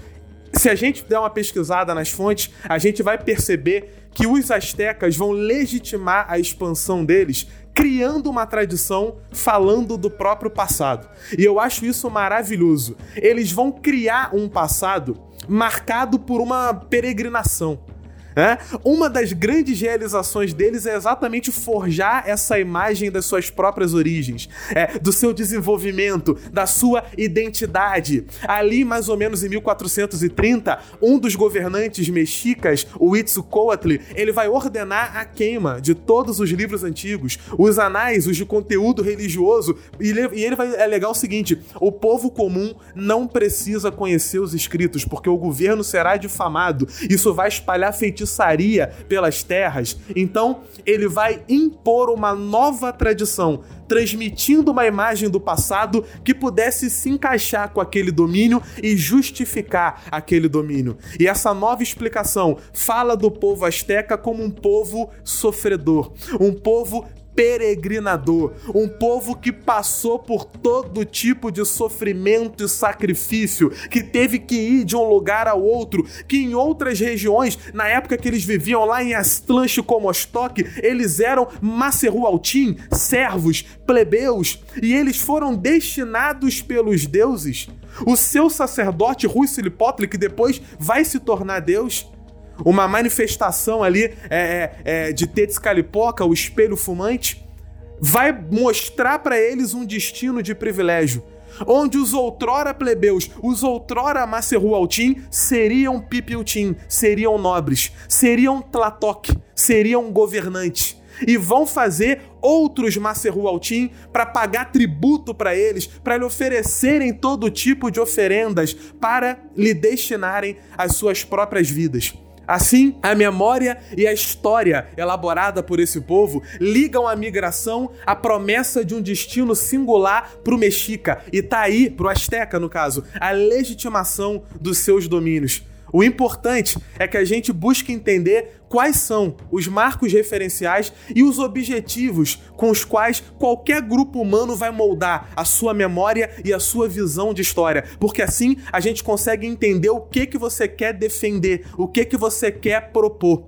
Se a gente der uma pesquisada nas fontes, a gente vai perceber que os astecas vão legitimar a expansão deles criando uma tradição falando do próprio passado. E eu acho isso maravilhoso. Eles vão criar um passado marcado por uma peregrinação. É? Uma das grandes realizações deles é exatamente forjar essa imagem das suas próprias origens, é, do seu desenvolvimento, da sua identidade. Ali, mais ou menos em 1430, um dos governantes mexicas, o Itzcoatl, ele vai ordenar a queima de todos os livros antigos, os anais, os de conteúdo religioso, e ele, vai alegar o seguinte: o povo comum não precisa conhecer os escritos, porque o governo será difamado. Isso vai espalhar feitiços feitiçaria pelas terras, então ele vai impor uma nova tradição, transmitindo uma imagem do passado que pudesse se encaixar com aquele domínio e justificar aquele domínio. E essa nova explicação fala do povo asteca como um povo sofredor, um povo peregrinador, um povo que passou por todo tipo de sofrimento e sacrifício, que teve que ir de um lugar ao outro, que em outras regiões, na época que eles viviam lá em Astlanche Comostok, eles eram Macerualtim, servos, plebeus, e eles foram destinados pelos deuses. O seu sacerdote Huitzilopochtli, que depois vai se tornar Deus, uma manifestação ali é, é, é, de Tetzcalipoca, o espelho fumante, vai mostrar para eles um destino de privilégio, onde os outrora plebeus, os outrora Macerrualtim seriam Pipiutim, seriam nobres, seriam Tlatoc, seriam governantes e vão fazer outros Macerrualtim para pagar tributo para eles, para lhe oferecerem todo tipo de oferendas para lhe destinarem as suas próprias vidas. Assim, a memória e a história elaborada por esse povo ligam a migração à promessa de um destino singular para o mexica e tá aí, para o asteca no caso, a legitimação dos seus domínios. O importante é que a gente busque entender quais são os marcos referenciais e os objetivos com os quais qualquer grupo humano vai moldar a sua memória e a sua visão de história, porque assim a gente consegue entender o que que você quer defender, o que que você quer propor.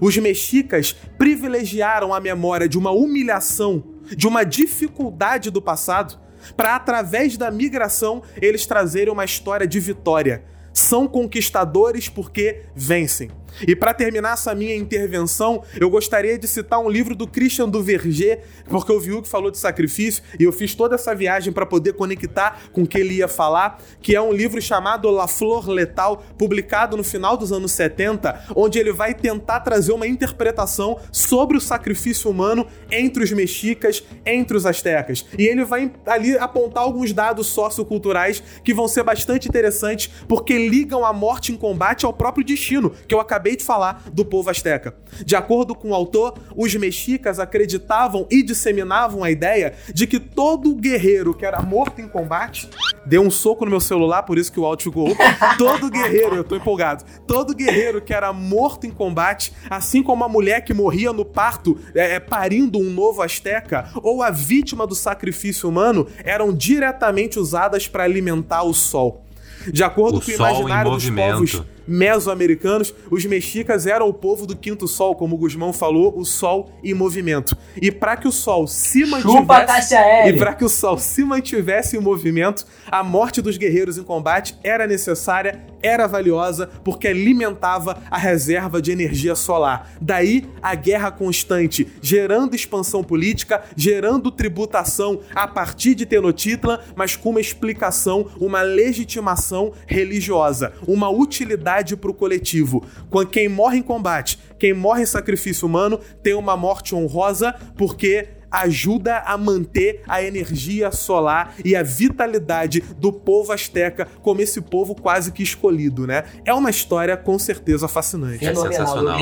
Os mexicas privilegiaram a memória de uma humilhação, de uma dificuldade do passado, para através da migração eles trazerem uma história de vitória são conquistadores porque vencem. E para terminar essa minha intervenção, eu gostaria de citar um livro do Christian Duverger, porque eu vi o que falou de sacrifício e eu fiz toda essa viagem para poder conectar com o que ele ia falar, que é um livro chamado La Flor Letal, publicado no final dos anos 70, onde ele vai tentar trazer uma interpretação sobre o sacrifício humano entre os mexicas, entre os astecas. E ele vai ali apontar alguns dados socioculturais que vão ser bastante interessantes, porque ligam a morte em combate ao próprio destino, que eu acabei acabei de falar do povo asteca. De acordo com o autor, os mexicas acreditavam e disseminavam a ideia de que todo guerreiro que era morto em combate deu um soco no meu celular, por isso que o áudio ficou. <laughs> Todo guerreiro, eu tô empolgado. Todo guerreiro que era morto em combate, assim como a mulher que morria no parto, é, é parindo um novo asteca, ou a vítima do sacrifício humano, eram diretamente usadas para alimentar o sol. De acordo o com o imaginário dos povos mesoamericanos, os mexicas eram o povo do quinto sol, como o Guzmão falou, o sol em movimento. E para que o sol se mantivesse e para que o sol se mantivesse em movimento, a morte dos guerreiros em combate era necessária, era valiosa, porque alimentava a reserva de energia solar. Daí a guerra constante, gerando expansão política, gerando tributação a partir de Tenochtitlan, mas com uma explicação, uma legitimação religiosa, uma utilidade para o coletivo. Quando quem morre em combate, quem morre em sacrifício humano, tem uma morte honrosa porque ajuda a manter a energia solar e a vitalidade do povo asteca como esse povo quase que escolhido, né? É uma história com certeza fascinante. É sensacional.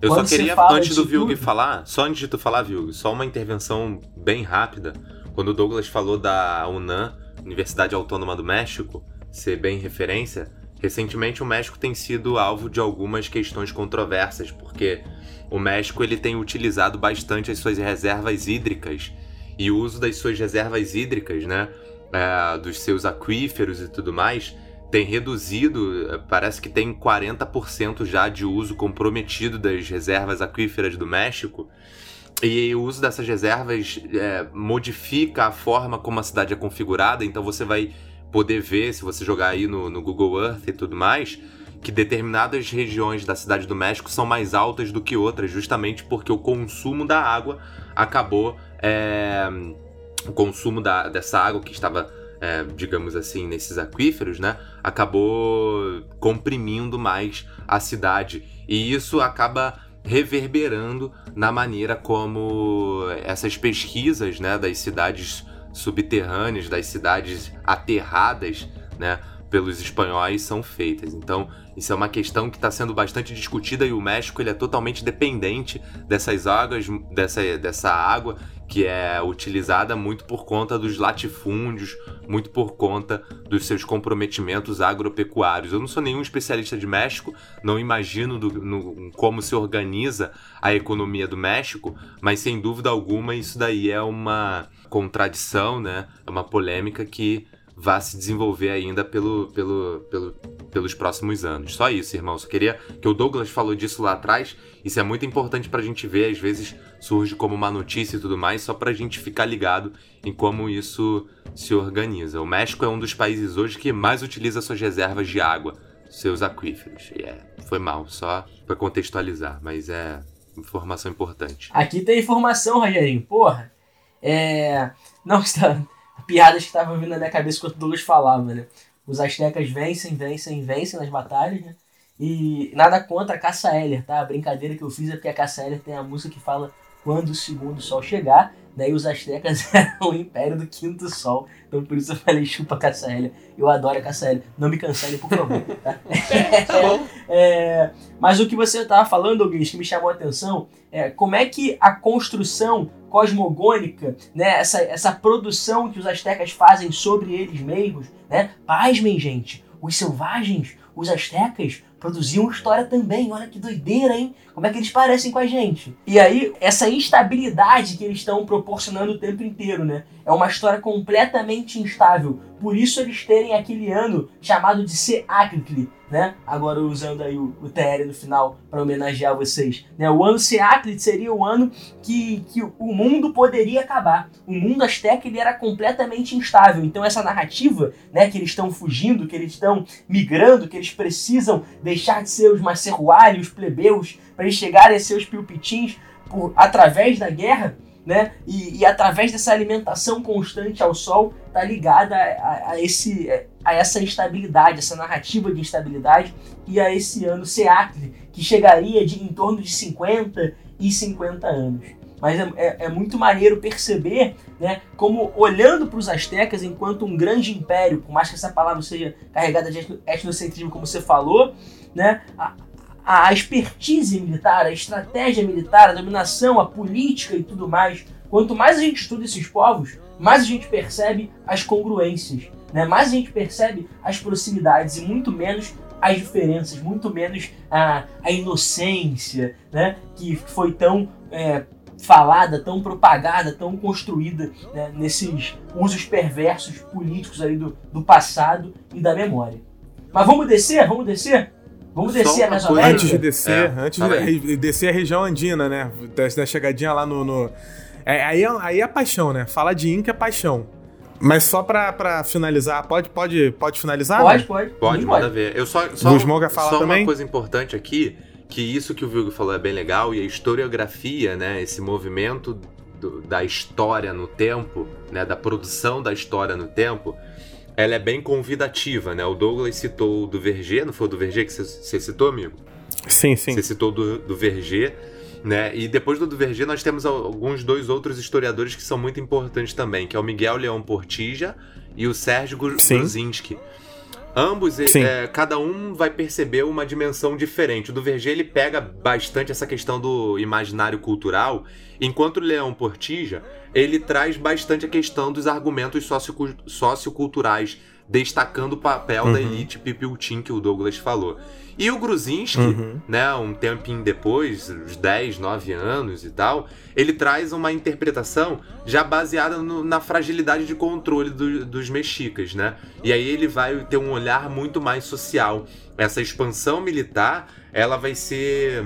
Eu Quando só queria, antes do Vilg falar, só antes de tu falar, Vilg, só uma intervenção bem rápida. Quando o Douglas falou da UNAM, Universidade Autônoma do México, ser bem referência, Recentemente o México tem sido alvo de algumas questões controversas, porque o México ele tem utilizado bastante as suas reservas hídricas e o uso das suas reservas hídricas, né, é, dos seus aquíferos e tudo mais, tem reduzido, parece que tem 40% já de uso comprometido das reservas aquíferas do México. E o uso dessas reservas é, modifica a forma como a cidade é configurada, então você vai poder ver, se você jogar aí no, no Google Earth e tudo mais, que determinadas regiões da cidade do México são mais altas do que outras, justamente porque o consumo da água acabou. É, o consumo da, dessa água que estava, é, digamos assim, nesses aquíferos, né? Acabou comprimindo mais a cidade. E isso acaba reverberando na maneira como essas pesquisas né, das cidades subterrâneas, das cidades aterradas, né, pelos espanhóis são feitas. Então, isso é uma questão que está sendo bastante discutida e o México ele é totalmente dependente dessas águas, dessa, dessa água que é utilizada muito por conta dos latifúndios, muito por conta dos seus comprometimentos agropecuários. Eu não sou nenhum especialista de México, não imagino do, no, como se organiza a economia do México, mas sem dúvida alguma isso daí é uma contradição, né? É uma polêmica que vai se desenvolver ainda pelo, pelo, pelo, pelos próximos anos. Só isso, irmão. Só queria que o Douglas falou disso lá atrás. Isso é muito importante para a gente ver. Às vezes surge como uma notícia e tudo mais, só para a gente ficar ligado em como isso se organiza. O México é um dos países hoje que mais utiliza suas reservas de água, seus aquíferos. E é, foi mal, só para contextualizar, mas é informação importante. Aqui tem informação, Rogerinho. Porra, É. Não, <laughs> piadas que estavam vindo na minha cabeça enquanto o Douglas falava, né? Os astecas vencem, vencem, vencem nas batalhas, né? E nada contra a Caça Heller, tá? A brincadeira que eu fiz é porque a Caça Heller tem a música que fala quando o segundo sol chegar, daí os astecas <laughs> eram o império do quinto sol. Então por isso eu falei chupa Caça Heller. Eu adoro a Caça Heller. Não me cancele, por favor. <laughs> Tá? Bom. É, mas o que você estava falando, Douglas, que me chamou a atenção, é como é que a construção cosmogônica, né, essa, essa produção que os astecas fazem sobre eles mesmos, né, pasmem, gente, os selvagens, os astecas, produziam história também. Olha que doideira, hein? Como é que eles parecem com a gente? E aí, essa instabilidade que eles estão proporcionando o tempo inteiro, né? É uma história completamente instável. Por isso eles terem aquele ano chamado de Seacritli, né? Agora usando aí o, o TR no final para homenagear vocês. Né? O ano Seacrit seria o ano que, que o mundo poderia acabar. O mundo azteca ele era completamente instável. Então essa narrativa, né, que eles estão fugindo, que eles estão migrando, que eles precisam deixar de ser os macerruários, os plebeus, para eles chegarem a ser os pilpitins por, através da guerra, né? E, e, através dessa alimentação constante ao sol, tá ligada a, a, a, esse, a essa instabilidade, essa narrativa de instabilidade e a esse ano Seacre, que chegaria de em torno de 50 e 50 anos. Mas é, é, é muito maneiro perceber, né, como olhando para os astecas enquanto um grande império, por mais que essa palavra seja carregada de etnocentrismo, como você falou, né, a, a expertise militar, a estratégia militar, a dominação, a política e tudo mais. Quanto mais a gente estuda esses povos, mais a gente percebe as congruências, né? mais a gente percebe as proximidades e muito menos as diferenças, muito menos a, a inocência né? que foi tão é, falada, tão propagada, tão construída né? nesses usos perversos políticos ali do, do passado e da memória. Mas vamos descer? Vamos descer? Vamos descer a Mesoamérica? Antes de descer, é, antes de descer a região andina, né? Da chegadinha lá no. no... É, aí, é, aí é paixão, né? Fala de Inca é paixão. Mas só pra, pra finalizar, pode, pode, pode finalizar? Pode, né? pode. Pode, manda ver. Eu só, só, fala só também? uma coisa importante aqui, que isso que o Vilgo falou é bem legal, e a historiografia, né? Esse movimento do, da história no tempo, né? Da produção da história no tempo, ela é bem convidativa, né? O Douglas citou do Verger, não foi o do Verger que você citou, amigo? Sim, sim. Você citou do, do Verger, né? E depois do, do Verger nós temos alguns dois outros historiadores que são muito importantes também, que é o Miguel Leão Portija e o Sérgio Gruzinski. Ambos, é, cada um vai perceber uma dimensão diferente. O do Verger ele pega bastante essa questão do imaginário cultural, enquanto o Leão Portija ele traz bastante a questão dos argumentos socioculturais, destacando o papel uhum. da elite Pipiltin que o Douglas falou. E o Gruzinski, uhum. né, um tempinho depois, uns 10, 9 anos e tal, ele traz uma interpretação já baseada no, na fragilidade de controle do, dos mexicas, né? E aí ele vai ter um olhar muito mais social. Essa expansão militar, ela vai ser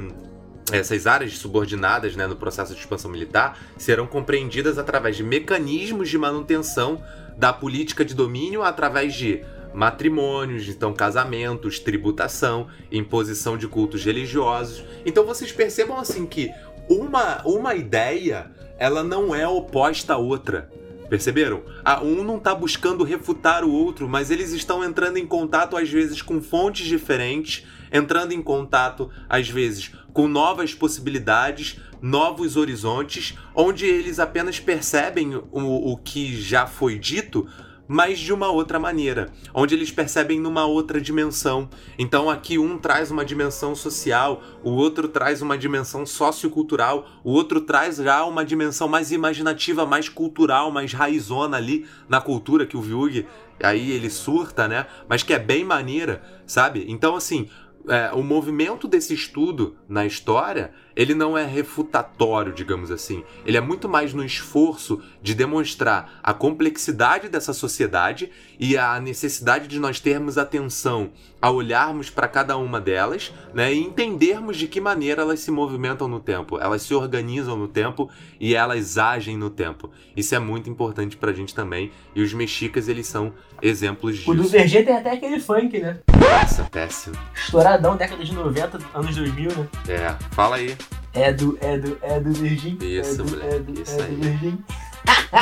essas áreas subordinadas né, no processo de expansão militar serão compreendidas através de mecanismos de manutenção da política de domínio através de matrimônios, então casamentos, tributação, imposição de cultos religiosos. Então vocês percebam assim que uma, uma ideia ela não é oposta à outra. Perceberam? A um não está buscando refutar o outro, mas eles estão entrando em contato às vezes com fontes diferentes, entrando em contato às vezes com novas possibilidades, novos horizontes, onde eles apenas percebem o, o que já foi dito, mas de uma outra maneira, onde eles percebem numa outra dimensão. Então aqui um traz uma dimensão social, o outro traz uma dimensão sociocultural, o outro traz já uma dimensão mais imaginativa, mais cultural, mais raizona ali na cultura que o Vyug aí ele surta, né? Mas que é bem maneira, sabe? Então assim, é, o movimento desse estudo na história ele não é refutatório, digamos assim. Ele é muito mais no esforço de demonstrar a complexidade dessa sociedade e a necessidade de nós termos atenção a olharmos para cada uma delas né, e entendermos de que maneira elas se movimentam no tempo, elas se organizam no tempo e elas agem no tempo. Isso é muito importante para a gente também. E os mexicas, eles são exemplos disso. O do Verger tem até aquele funk, né? Nossa, péssimo. Estouradão, década de 90, anos 2000, né? É, fala aí. É do, é do, é do Virgin. Isso, é do, moleque, é do, isso é aí. do Virgin. <laughs>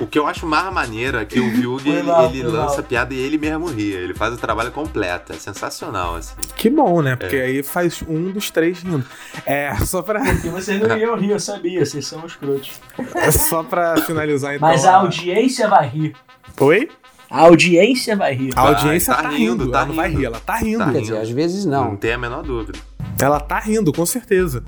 O que eu acho mais maneiro é que o Vyug, ele, mal, ele lança mal. piada e ele mesmo ri. Ele faz o trabalho completo. É sensacional, assim. Que bom, né? Porque aí faz um dos três rindo. É, só pra, Porque vocês não iam rir, eu sabia, vocês são escrotos. só pra finalizar então. Mas a audiência vai rir. Oi? A audiência vai rir. A audiência tá tá, rindo, rindo, tá ela não vai rindo. rir, ela tá rindo. Tá Quer rindo. dizer, às vezes não. Não tem a menor dúvida. Ela tá rindo, com certeza.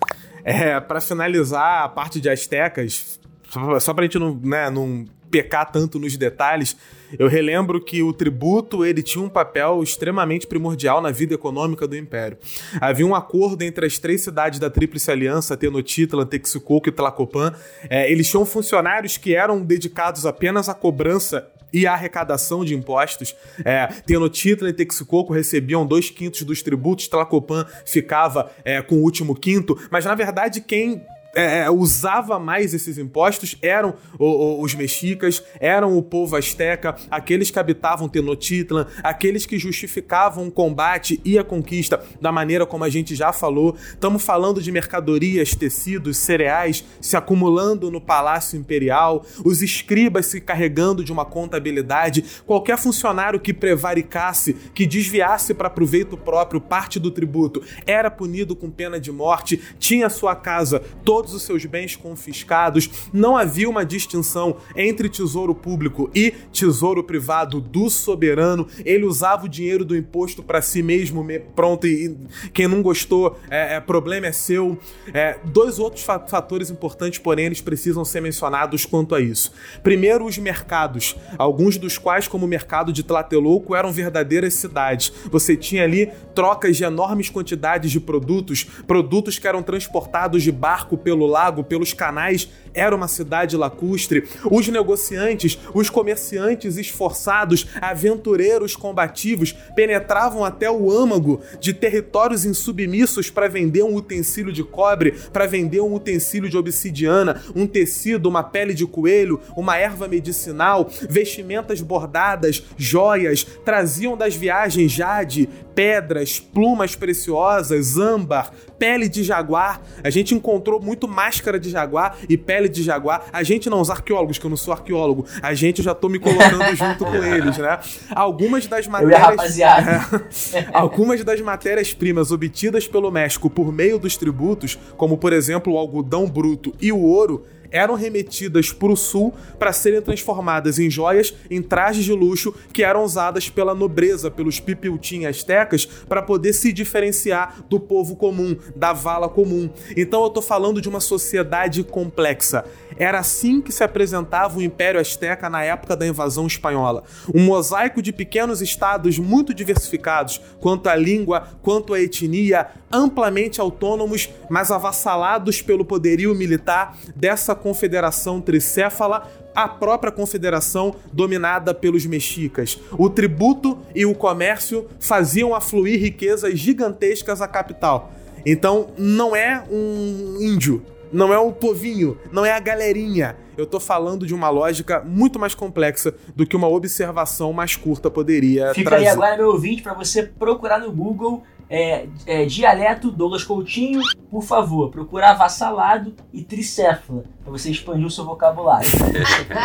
É, para finalizar a parte de astecas, só- só pra gente não, né, não pecar tanto nos detalhes, eu relembro que o tributo ele tinha um papel extremamente primordial na vida econômica do Império. Havia um acordo entre as três cidades da Tríplice Aliança, Tenochtitlan, Texcoco e Tlacopan. É, eles tinham funcionários que eram dedicados apenas à cobrança e a arrecadação de impostos. É, Tenochtitlan e Texcoco recebiam dois quintos dos tributos, Tlacopan ficava é, com o último quinto, mas na verdade quem é, usava mais esses impostos eram o- o- os mexicas, eram o povo asteca, aqueles que habitavam Tenochtitlan, aqueles que justificavam o combate e a conquista da maneira como a gente já falou. Estamos falando de mercadorias, tecidos, cereais se acumulando no Palácio Imperial, os escribas se carregando de uma contabilidade, qualquer funcionário que prevaricasse, que desviasse para proveito próprio parte do tributo, era punido com pena de morte, tinha sua casa, todos os seus bens confiscados, não havia uma distinção entre tesouro público e tesouro privado do soberano, ele usava o dinheiro do imposto para si mesmo, me- pronto, e quem não gostou, é, é, problema é seu. É, dois outros fa- fatores importantes, porém, eles precisam ser mencionados quanto a isso. Primeiro, os mercados, alguns dos quais, como o mercado de Tlatelolco, eram verdadeiras cidades. Você tinha ali trocas de enormes quantidades de produtos, produtos que eram transportados de barco pelo lago, pelos canais, era uma cidade lacustre. Os negociantes, os comerciantes esforçados, aventureiros combativos, penetravam até o âmago de territórios insubmissos para vender um utensílio de cobre, para vender um utensílio de obsidiana, um tecido, uma pele de coelho, uma erva medicinal, vestimentas bordadas, joias, traziam das viagens jade, pedras, plumas preciosas, âmbar, pele de jaguar. A gente encontrou muito máscara de jaguar e pele de jaguar. A gente não, os arqueólogos, que eu não sou arqueólogo, a gente já tô me colocando <laughs> junto com eles, né? Algumas das matérias. rapaziada. <laughs> Algumas das matérias-primas obtidas pelo México por meio dos tributos, como por exemplo o algodão bruto e o ouro, eram remetidas para o sul para serem transformadas em joias, em trajes de luxo que eram usadas pela nobreza, pelos pipiutim astecas, para poder se diferenciar do povo comum, da vala comum. Então eu tô falando de uma sociedade complexa. Era assim que se apresentava o Império Azteca na época da invasão espanhola. Um mosaico de pequenos estados muito diversificados, quanto à língua, quanto à etnia, amplamente autônomos, mas avassalados pelo poderio militar dessa confederação tricéfala a própria confederação dominada pelos mexicas. O tributo e o comércio faziam afluir riquezas gigantescas à capital. Então, não é um índio, não é um povinho, não é a galerinha. Eu tô falando de uma lógica muito mais complexa do que uma observação mais curta poderia Fica trazer. aí agora, meu ouvinte, para você procurar no Google é, é, dialeto Douglas Coutinho, por favor, procurar avassalado e tricéfala, para você expandir o seu vocabulário.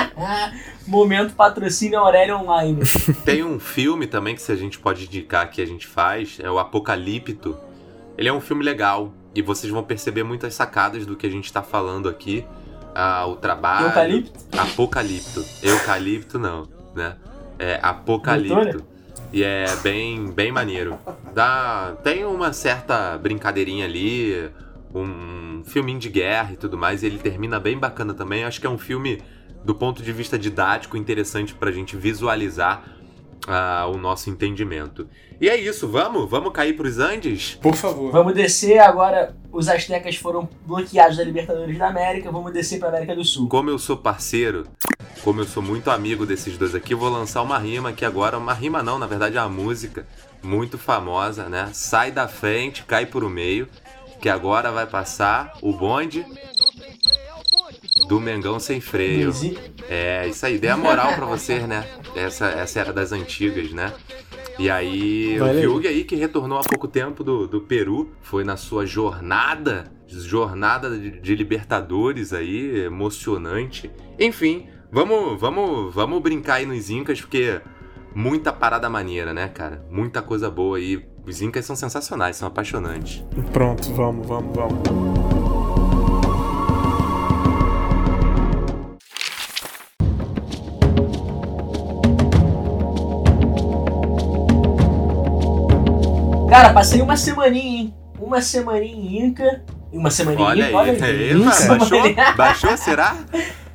<laughs> Momento patrocínio Aurélio Online. Tem um filme também que se a gente pode indicar que a gente faz, é o Apocalipto. Ele é um filme legal e vocês vão perceber muitas sacadas do que a gente tá falando aqui. Ah, o trabalho. Eucalipto? Apocalipto. Eucalipto não, né? É Apocalipto. Doutora? E é bem, bem maneiro. Dá, tem uma certa brincadeirinha ali, um filminho de guerra e tudo mais, e ele termina bem bacana também. Acho que é um filme, do ponto de vista didático, interessante pra gente visualizar ah, o nosso entendimento. E é isso, vamos? Vamos cair pros Andes? Por favor. Vamos descer agora. Os Aztecas foram bloqueados da Libertadores da América. Vamos descer para América do Sul. Como eu sou parceiro, como eu sou muito amigo desses dois aqui, vou lançar uma rima aqui agora. Uma rima não, na verdade é uma música muito famosa, né? Sai da frente, cai por o meio, que agora vai passar o bonde do Mengão sem freio. É, isso aí, dei a moral pra vocês, né? Essa, essa era das antigas, né? E aí, Olha o. Fiuk aí, que retornou há pouco tempo do, do Peru, foi na sua jornada, jornada de, de Libertadores aí, emocionante. Enfim, vamos, vamos, vamos brincar aí nos Incas, porque muita parada maneira, né, cara? Muita coisa boa aí. Os Incas são sensacionais, são apaixonantes. Pronto, vamos, vamos, vamos. Cara, passei uma semaninha, hein? Uma semaninha em Inca. e Uma semaninha Olha em aí, Inca. aí, Uma baixou? Baixou, será?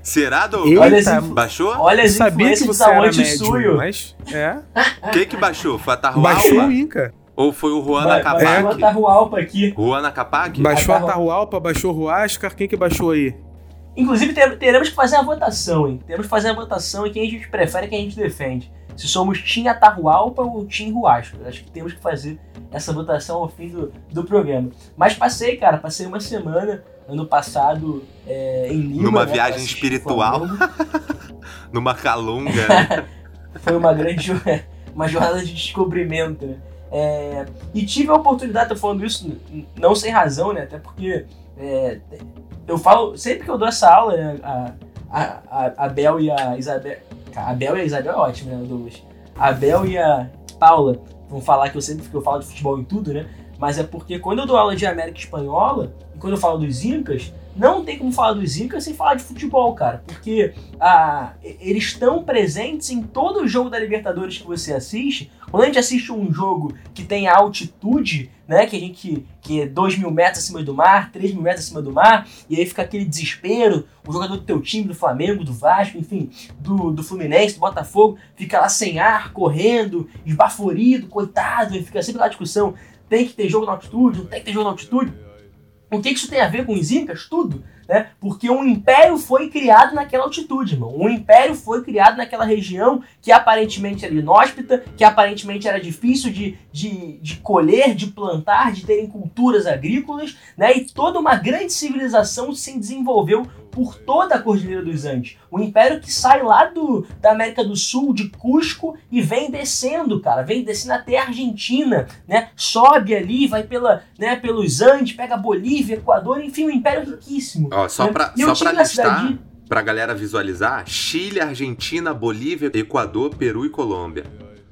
Será, Douglas? Eita, Olha as influ- Baixou? Olha as sabia que você da era médium, Suyo. mas... É, O que que baixou? Foi a baixou Tarrualpa? o Inca. Ou foi o Juan Vai- Baixou a? Tarrualpa aqui. Juan Capac? Baixou a Tahualpa, baixou o Ruascar, quem que baixou aí? Inclusive, ter- teremos que fazer a votação, hein? Teremos que fazer a votação em quem a gente prefere e quem a gente defende. Se somos Tim Atahualpa ou Tim Ruasco. Acho que temos que fazer essa votação ao fim do, do programa. Mas passei, cara, passei uma semana ano passado é, em Lima. Numa né, viagem espiritual. <laughs> Numa calunga, né? <laughs> Foi uma grande <laughs> uma jornada de descobrimento, né? É, e tive a oportunidade, tô falando isso não sem razão, né? Até porque é, eu falo, sempre que eu dou essa aula, né, a, a, a, a Bel e a Isabel. A Bel e a Isabel é ótimo, né, Douglas? A Bel e a Paula vão falar que eu sempre que eu falo de futebol em tudo, né? Mas é porque quando eu dou aula de América Espanhola, e quando eu falo dos Incas, não tem como falar dos Incas sem falar de futebol, cara. Porque ah, eles estão presentes em todo jogo da Libertadores que você assiste. Quando a gente assiste um jogo que tem altitude, né? Que a gente que é 2 mil metros acima do mar, 3 mil metros acima do mar, e aí fica aquele desespero, o jogador do teu time, do Flamengo, do Vasco, enfim, do, do Fluminense, do Botafogo, fica lá sem ar, correndo, esbaforido, coitado, e fica sempre na discussão. Tem que ter jogo na altitude, não tem que ter jogo na altitude. O que isso tem a ver com os Incas? Tudo, né? Porque um império foi criado naquela altitude, irmão. Um império foi criado naquela região que aparentemente era inóspita, que aparentemente era difícil de, de, de colher, de plantar, de terem culturas agrícolas, né? E toda uma grande civilização se desenvolveu por toda a Cordilheira dos Andes. Um império que sai lá do, da América do Sul, de Cusco, e vem descendo, cara. Vem descendo até a Argentina, né? Sobe ali, vai pela, né, pelos Andes, pega Bolívia, Equador, enfim, um império riquíssimo. Ó, só pra, eu só na listar, cidade- pra galera visualizar, Chile, Argentina, Bolívia, Equador, Peru e Colômbia.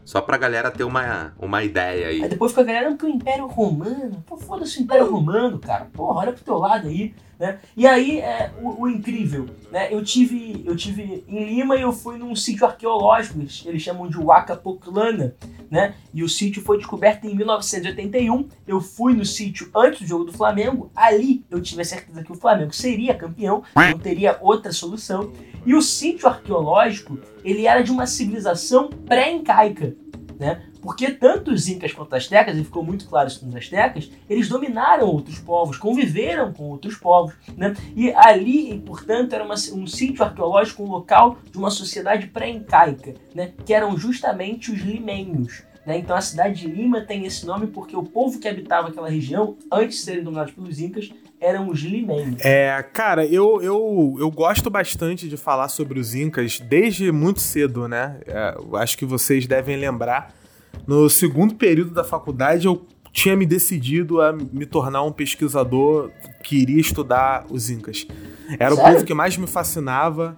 Só pra galera ter uma, uma ideia aí. Aí depois fica a galera, "Não, que o Império Romano. Pô, foda-se o Império Romano, cara. Porra, olha pro teu lado aí, né? E aí, é, o, o incrível, né? Eu tive, eu tive em Lima e eu fui num sítio arqueológico, eles, eles chamam de Huaca Poclana, né? E o sítio foi descoberto em 1981. Eu fui no sítio antes do jogo do Flamengo. Ali eu tive a certeza que o Flamengo seria campeão, não teria outra solução. E o sítio arqueológico, ele era de uma civilização pré-incaica, né? Porque tanto os incas quanto os astecas, e ficou muito claro isso nos astecas, eles dominaram outros povos, conviveram com outros povos, né? E ali, portanto, era uma- um sítio arqueológico, um local de uma sociedade pré-incaica, né? Que eram justamente os limenhos. Né? Então a cidade de Lima tem esse nome porque o povo que habitava aquela região, antes de serem dominados pelos incas, eram os limenhos. É, cara, eu, eu, eu gosto bastante de falar sobre os Incas desde muito cedo, né? É, acho que vocês devem lembrar. No segundo período da faculdade, eu tinha me decidido a me tornar um pesquisador que iria estudar os Incas. Era o Sério? povo que mais me fascinava.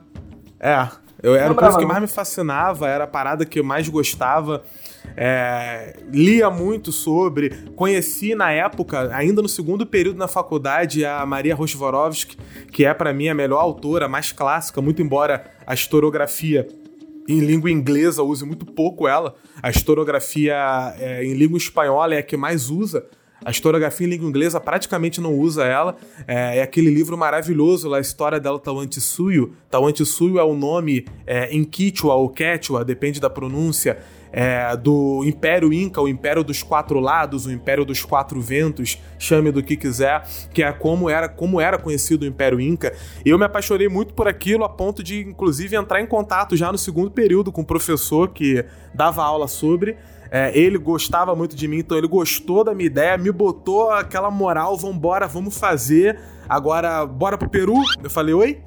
É, eu era o Lembrava povo que não. mais me fascinava, era a parada que eu mais gostava. É, lia muito sobre, conheci na época, ainda no segundo período na faculdade, a Maria Roshvorovsky, que é pra mim a melhor autora, mais clássica, muito embora a historiografia em língua inglesa use muito pouco ela, a historiografia é, em língua espanhola é a que mais usa. A historiografia em língua inglesa praticamente não usa ela. É, é aquele livro maravilhoso, lá, a história dela Tawantinsuyo. Tawantinsuyo é o nome é, em Quichua ou Quechua, depende da pronúncia, é, do Império Inca, o Império dos Quatro Lados, o Império dos Quatro Ventos, chame do que quiser, que é como era, como era conhecido o Império Inca. Eu me apaixonei muito por aquilo, a ponto de, inclusive, entrar em contato já no segundo período com o professor que dava aula sobre. É, ele gostava muito de mim, então ele gostou da minha ideia, me botou aquela moral, vambora, vamos fazer. Agora, bora pro Peru? Eu falei, oi?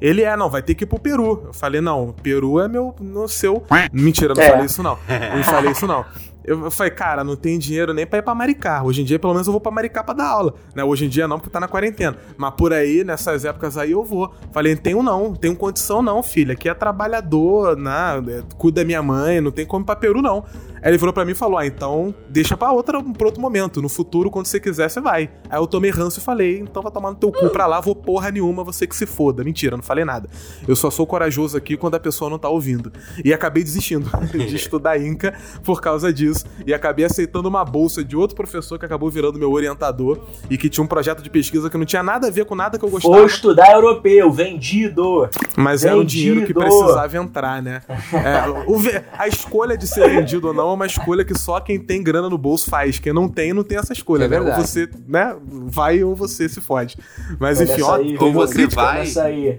Ele é, não, vai ter que ir pro Peru. Eu falei, não, Peru é meu, no seu. Mentira, não É. falei isso não. Não <laughs> falei isso não. Eu falei, cara, não tem dinheiro nem pra ir pra Maricá. Hoje em dia, pelo menos, eu vou pra Maricá pra dar aula. Né? Hoje em dia não, porque tá na quarentena. Mas por aí, nessas épocas aí, eu vou. Falei, tenho não, tenho condição não, filha. Aqui é trabalhador, né? É, cuida da minha mãe, não tem como ir pra Peru, não. Aí ele virou pra mim e falou: Ah, então deixa pra, outra, pra outro momento. No futuro, quando você quiser, você vai. Aí eu tomei ranço e falei: Então vai tomar no teu cu pra lá, vou porra nenhuma, você que se foda. Mentira, não falei nada. Eu só sou corajoso aqui quando a pessoa não tá ouvindo. E acabei desistindo <laughs> de estudar Inca por causa disso. E acabei aceitando uma bolsa de outro professor que acabou virando meu orientador e que tinha um projeto de pesquisa que não tinha nada a ver com nada que eu gostava. Vou estudar europeu, vendido. Mas vendido. era um dinheiro que precisava entrar, né? É, o, a escolha de ser vendido ou não uma escolha que só quem tem grana no bolso faz. Quem não tem, não tem essa escolha. É né? Ou você, né, vai ou você se fode. Mas enfim, ó, aí, ou você vai,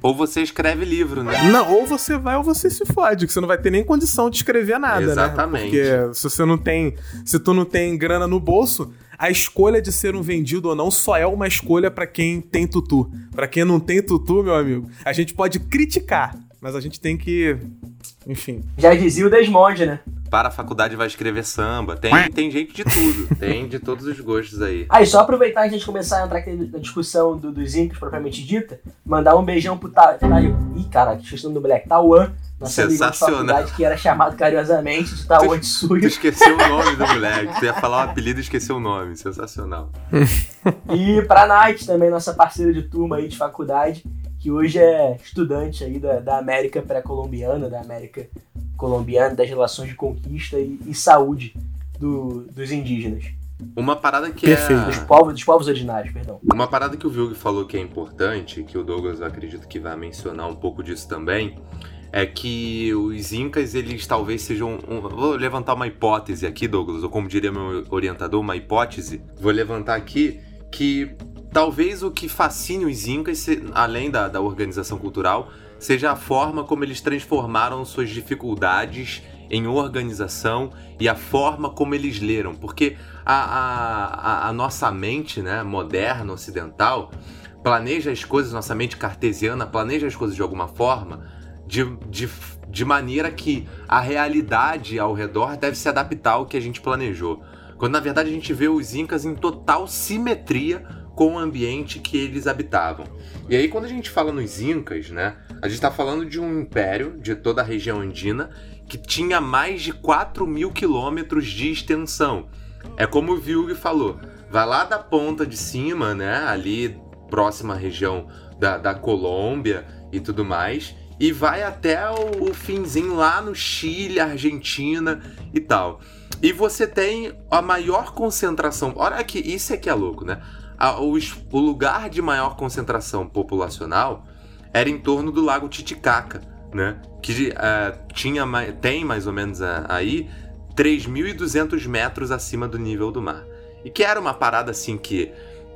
ou você escreve livro, né? Não, ou você vai ou você se fode, que você não vai ter nem condição de escrever nada, Exatamente. né? Porque se você não tem, se tu não tem grana no bolso, a escolha de ser um vendido ou não só é uma escolha para quem tem tutu. Para quem não tem tutu, meu amigo, a gente pode criticar, mas a gente tem que, enfim. Já dizia o Desmonde, né? para a faculdade vai escrever samba. Tem, tem gente de tudo. tem de todos os gostos aí. Aí, ah, só aproveitar a gente começar a entrar aqui na discussão do, dos incas propriamente dita, mandar um beijão pro Ta... Ih, cara, esqueci o nome do moleque. Tauan. Nossa Sensacional. que era chamado carinhosamente de Tauan de Suyo. Tu esqueceu o nome do moleque. Tu ia falar o apelido e esqueceu o nome. Sensacional. e pra Night também, nossa parceira de turma aí de faculdade, que hoje é estudante aí da, da América pré-colombiana, da América colombiana, das relações de conquista e, e saúde do, dos indígenas. Uma parada que Perfeito. é. Dos povos, dos povos originários, perdão. Uma parada que o Vilg falou que é importante, que o Douglas acredito que vai mencionar um pouco disso também, é que os Incas, eles talvez sejam. Um, vou levantar uma hipótese aqui, Douglas, ou como diria meu orientador, uma hipótese. Vou levantar aqui que talvez o que fascine os Incas, além da, da organização cultural, seja a forma como eles transformaram suas dificuldades em organização e a forma como eles leram. Porque a, a, a nossa mente né, moderna, ocidental, planeja as coisas, nossa mente cartesiana planeja as coisas de alguma forma, de, de, de maneira que a realidade ao redor deve se adaptar ao que a gente planejou. Quando na verdade a gente vê os Incas em total simetria com o ambiente que eles habitavam. E aí, quando a gente fala nos Incas, né, a gente está falando de um império de toda a região andina que tinha mais de 4 mil quilômetros de extensão. É como o Vilg falou, vai lá da ponta de cima, né, ali próxima região da, da Colômbia e tudo mais, e vai até o, o finzinho lá no Chile, Argentina e tal. E você tem a maior concentração. Olha que isso é que é louco, né? A, o, o lugar de maior concentração populacional era em torno do Lago Titicaca, né? Que uh, tinha, tem mais ou menos uh, aí 3.200 metros acima do nível do mar. E que era uma parada assim que,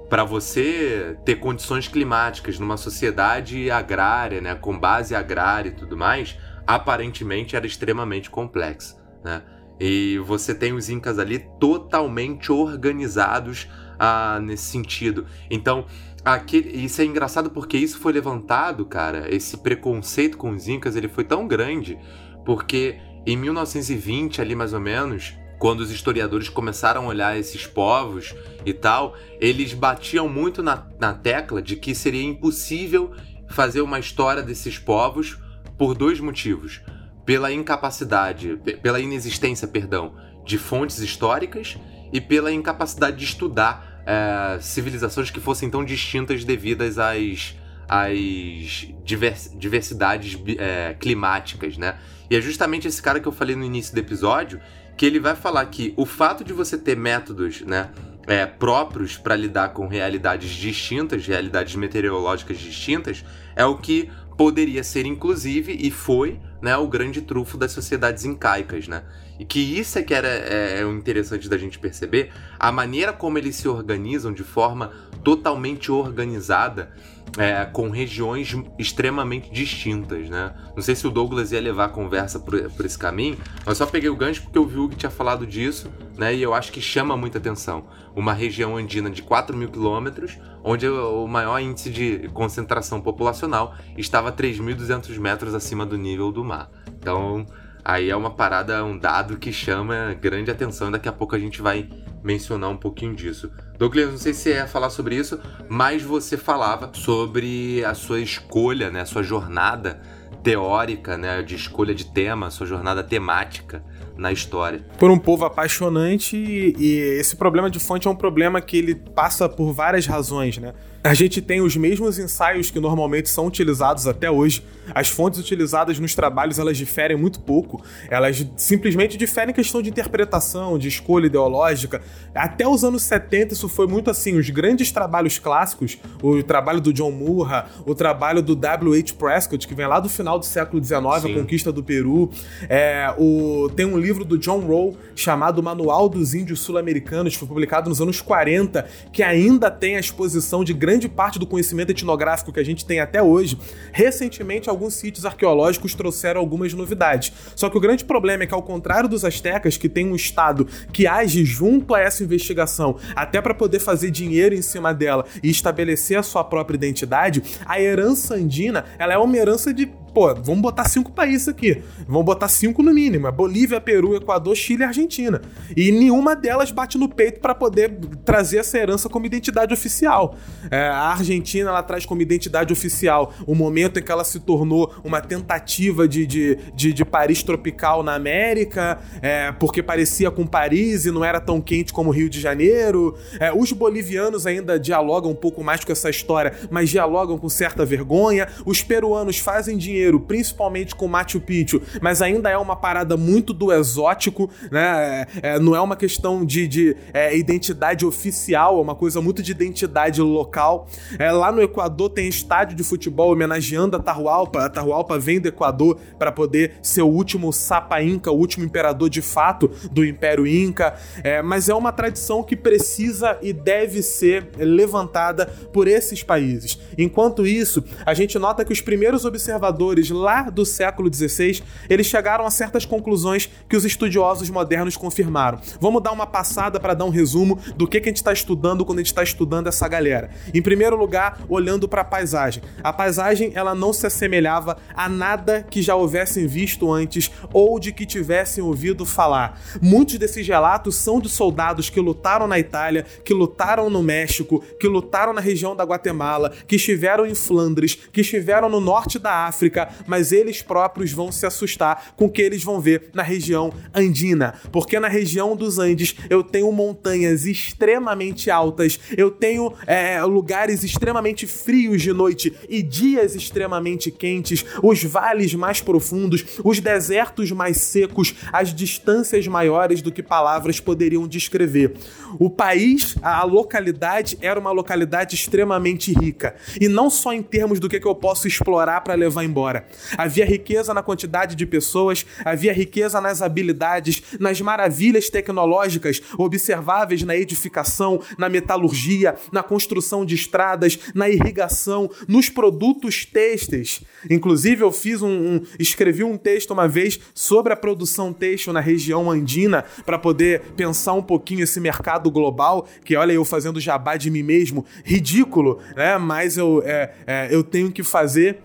para você ter condições climáticas numa sociedade agrária, né, com base agrária e tudo mais, aparentemente era extremamente complexo, né? E você tem os incas ali totalmente organizados ah, nesse sentido. Então, aquele, isso é engraçado porque isso foi levantado, cara. Esse preconceito com os Incas ele foi tão grande porque em 1920, ali mais ou menos, quando os historiadores começaram a olhar esses povos e tal, eles batiam muito na, na tecla de que seria impossível fazer uma história desses povos por dois motivos. Pela incapacidade, pela inexistência, perdão, de fontes históricas e pela incapacidade de estudar é, civilizações que fossem tão distintas devidas às, às divers, diversidades é, climáticas, né? E é justamente esse cara que eu falei no início do episódio que ele vai falar que o fato de você ter métodos, né? É, próprios para lidar com realidades distintas, realidades meteorológicas distintas, é o que poderia ser, inclusive, e foi, né, o grande trufo das sociedades incaicas, né? E que isso é que era é, é interessante da gente perceber, a maneira como eles se organizam de forma totalmente organizada, é, com regiões extremamente distintas, né? Não sei se o Douglas ia levar a conversa por, por esse caminho, mas só peguei o gancho porque eu vi o que tinha falado disso, né? E eu acho que chama muita atenção. Uma região andina de 4 mil quilômetros, onde o maior índice de concentração populacional estava a 3.200 metros acima do nível do mar. Então, Aí é uma parada, um dado que chama grande atenção. Daqui a pouco a gente vai mencionar um pouquinho disso. Douglas, não sei se é falar sobre isso, mas você falava sobre a sua escolha, né, a sua jornada teórica, né, de escolha de tema, sua jornada temática na história. Por um povo apaixonante e esse problema de fonte é um problema que ele passa por várias razões, né? A gente tem os mesmos ensaios que normalmente são utilizados até hoje. As fontes utilizadas nos trabalhos elas diferem muito pouco. Elas simplesmente diferem em questão de interpretação, de escolha ideológica. Até os anos 70 isso foi muito assim. Os grandes trabalhos clássicos, o trabalho do John Murra, o trabalho do W.H. Prescott, que vem lá do final do século XIX, Sim. a conquista do Peru. É, o, tem um livro do John Rowe chamado Manual dos Índios Sul-Americanos, que foi publicado nos anos 40, que ainda tem a exposição de grandes grande parte do conhecimento etnográfico que a gente tem até hoje, recentemente alguns sítios arqueológicos trouxeram algumas novidades. Só que o grande problema é que, ao contrário dos astecas, que tem um Estado que age junto a essa investigação, até para poder fazer dinheiro em cima dela e estabelecer a sua própria identidade, a herança andina ela é uma herança de pô, vamos botar cinco países aqui. Vamos botar cinco no mínimo: é Bolívia, Peru, Equador, Chile e Argentina. E nenhuma delas bate no peito para poder trazer essa herança como identidade oficial. É, a Argentina ela traz como identidade oficial o momento em que ela se tornou uma tentativa de, de, de, de Paris tropical na América, é, porque parecia com Paris e não era tão quente como Rio de Janeiro. É, os bolivianos ainda dialogam um pouco mais com essa história, mas dialogam com certa vergonha. Os peruanos fazem dinheiro dinheiro, principalmente com Machu Picchu, mas ainda é uma parada muito do exótico, né? É, é, não é uma questão de, de é, identidade oficial, é uma coisa muito de identidade local. É, lá no Equador tem estádio de futebol homenageando a Tahualpa. A Tahualpa vem do Equador para poder ser o último Sapa Inca, o último imperador de fato do Império Inca. É, mas é uma tradição que precisa e deve ser levantada por esses países. Enquanto isso, a gente nota que os primeiros observadores lá do século XVI, eles chegaram a certas conclusões que os estudiosos modernos confirmaram. Vamos dar uma passada para dar um resumo do que, que a gente está estudando quando a gente está estudando essa galera. Em primeiro lugar, olhando para a paisagem. A paisagem ela não se assemelhava a nada que já houvessem visto antes ou de que tivessem ouvido falar. Muitos desses relatos são de soldados que lutaram na Itália, que lutaram no México, que lutaram na região da Guatemala, que estiveram em Flandres, que estiveram no norte da África, mas eles próprios vão se assustar com o que eles vão ver na região andina, porque na região dos Andes eu tenho montanhas extremamente altas, eu tenho é, lugares extremamente frios de noite e dias extremamente quentes, os vales mais profundos, os desertos mais secos, as distâncias maiores do que palavras poderiam descrever. O país, a localidade, era uma localidade extremamente rica, e não só em termos do que, que eu posso explorar para levar embora Havia riqueza na quantidade de pessoas, havia riqueza nas habilidades, nas maravilhas tecnológicas observáveis na edificação, na metalurgia, na construção de estradas, na irrigação, nos produtos têxteis. Inclusive, eu fiz um, um escrevi um texto uma vez sobre a produção têxtil na região andina para poder pensar um pouquinho esse mercado global, que olha eu fazendo jabá de mim mesmo, ridículo, né? Mas eu, é, é, eu tenho que fazer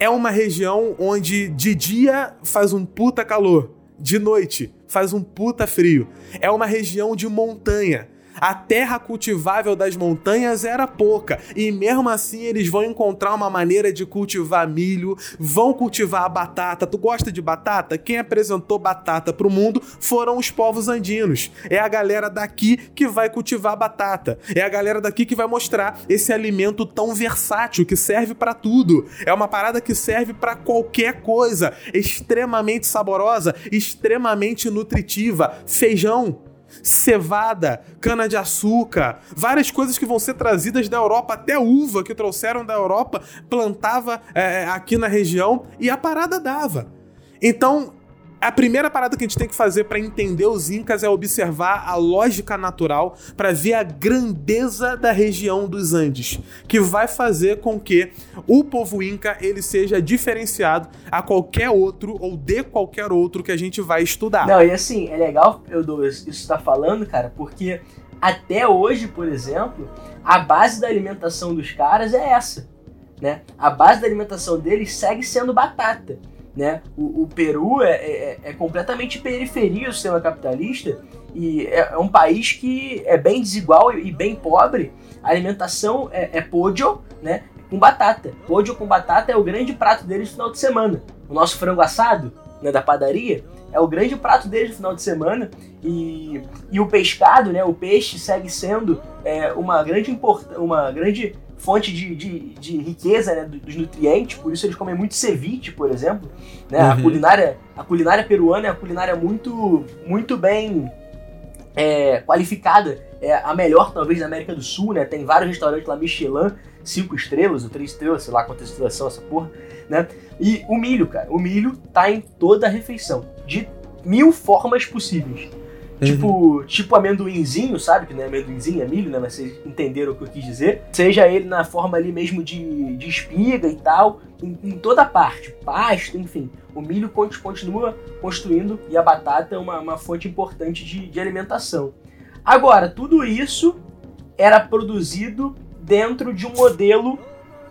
é uma região onde de dia faz um puta calor, de noite faz um puta frio. É uma região de montanha. A terra cultivável das montanhas era pouca, e mesmo assim eles vão encontrar uma maneira de cultivar milho, vão cultivar a batata. Tu gosta de batata? Quem apresentou batata para o mundo foram os povos andinos. É a galera daqui que vai cultivar batata. É a galera daqui que vai mostrar esse alimento tão versátil que serve para tudo. É uma parada que serve para qualquer coisa, extremamente saborosa, extremamente nutritiva. Feijão, cevada, cana-de-açúcar, várias coisas que vão ser trazidas da Europa, até uva que trouxeram da Europa, plantava é, aqui na região e a parada dava. Então, a primeira parada que a gente tem que fazer para entender os Incas é observar a lógica natural para ver a grandeza da região dos Andes, que vai fazer com que o povo Inca ele seja diferenciado a qualquer outro ou de qualquer outro que a gente vai estudar. Não, e assim, é legal eu isso está falando, cara, porque até hoje, por exemplo, a base da alimentação dos caras é essa, né? A base da alimentação deles segue sendo batata. Né? O, o Peru é, é, é, completamente periferia do sistema capitalista e é, é, um país que é bem desigual e, bem pobre. A alimentação é, é podio, né? Com batata. Podio com batata é o grande prato deles no final de semana. O nosso frango assado, né, da padaria, é o grande prato deles no final de semana. E, e o pescado, né, o peixe, segue sendo é, uma grande importância, uma grande fonte de, de, de riqueza né, dos nutrientes, por isso eles comem muito ceviche, por exemplo. Né? Uhum. A, culinária, a culinária peruana é uma culinária muito, muito bem é, qualificada. É a melhor, talvez, da América do Sul, né? Tem vários restaurantes lá, Michelin, cinco estrelas ou três estrelas, sei lá quantas estrelas são essa porra, né? E o milho, cara, o milho tá em toda a refeição, de mil formas possíveis. Uhum. Tipo, tipo amendoinzinho, sabe? Que não é amendoinzinho, é milho, né? Mas vocês entenderam o que eu quis dizer. Seja ele na forma ali mesmo de, de espiga e tal, em, em toda parte, pasto, enfim. O milho continua construindo e a batata é uma, uma fonte importante de, de alimentação. Agora, tudo isso era produzido dentro de um modelo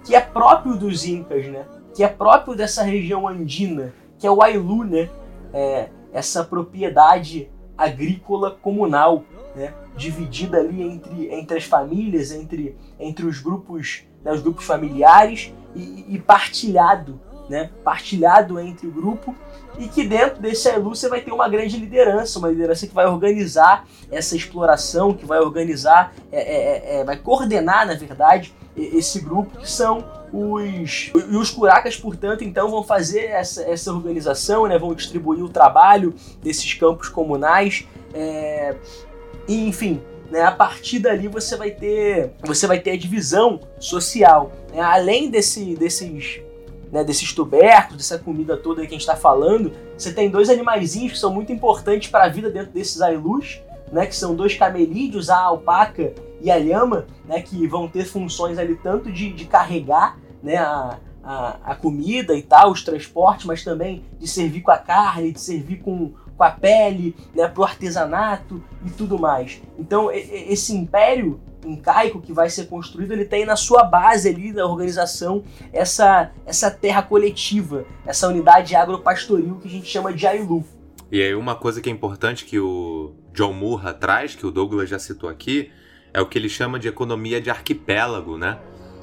que é próprio dos Incas, né? Que é próprio dessa região andina, que é o Ailu, né? É, essa propriedade agrícola comunal, né? dividida ali entre, entre as famílias, entre, entre os grupos, né? os grupos familiares e, e partilhado, né? partilhado entre o grupo e que dentro desse Ailu você vai ter uma grande liderança, uma liderança que vai organizar essa exploração, que vai organizar, é, é, é, é vai coordenar, na verdade, esse grupo que são os e os curacas, portanto, então vão fazer essa, essa organização, né? Vão distribuir o trabalho desses campos comunais, é, e, enfim, né? A partir dali você vai ter você vai ter a divisão social, né? além desse, desses né, desses tubérculos, dessa comida toda que a gente está falando, você tem dois animaizinhos que são muito importantes para a vida dentro desses ailus, né, que são dois camelídeos, a alpaca e a lhama, né, que vão ter funções ali tanto de, de carregar né, a, a, a, comida e tal, os transportes, mas também de servir com a carne, de servir com, com a pele, né, para o artesanato e tudo mais. Então esse império incaico que vai ser construído, ele tem na sua base ali da organização essa, essa terra coletiva, essa unidade agropastoril que a gente chama de Ailu. E aí uma coisa que é importante que o John Murra traz, que o Douglas já citou aqui, é o que ele chama de economia de arquipélago, né?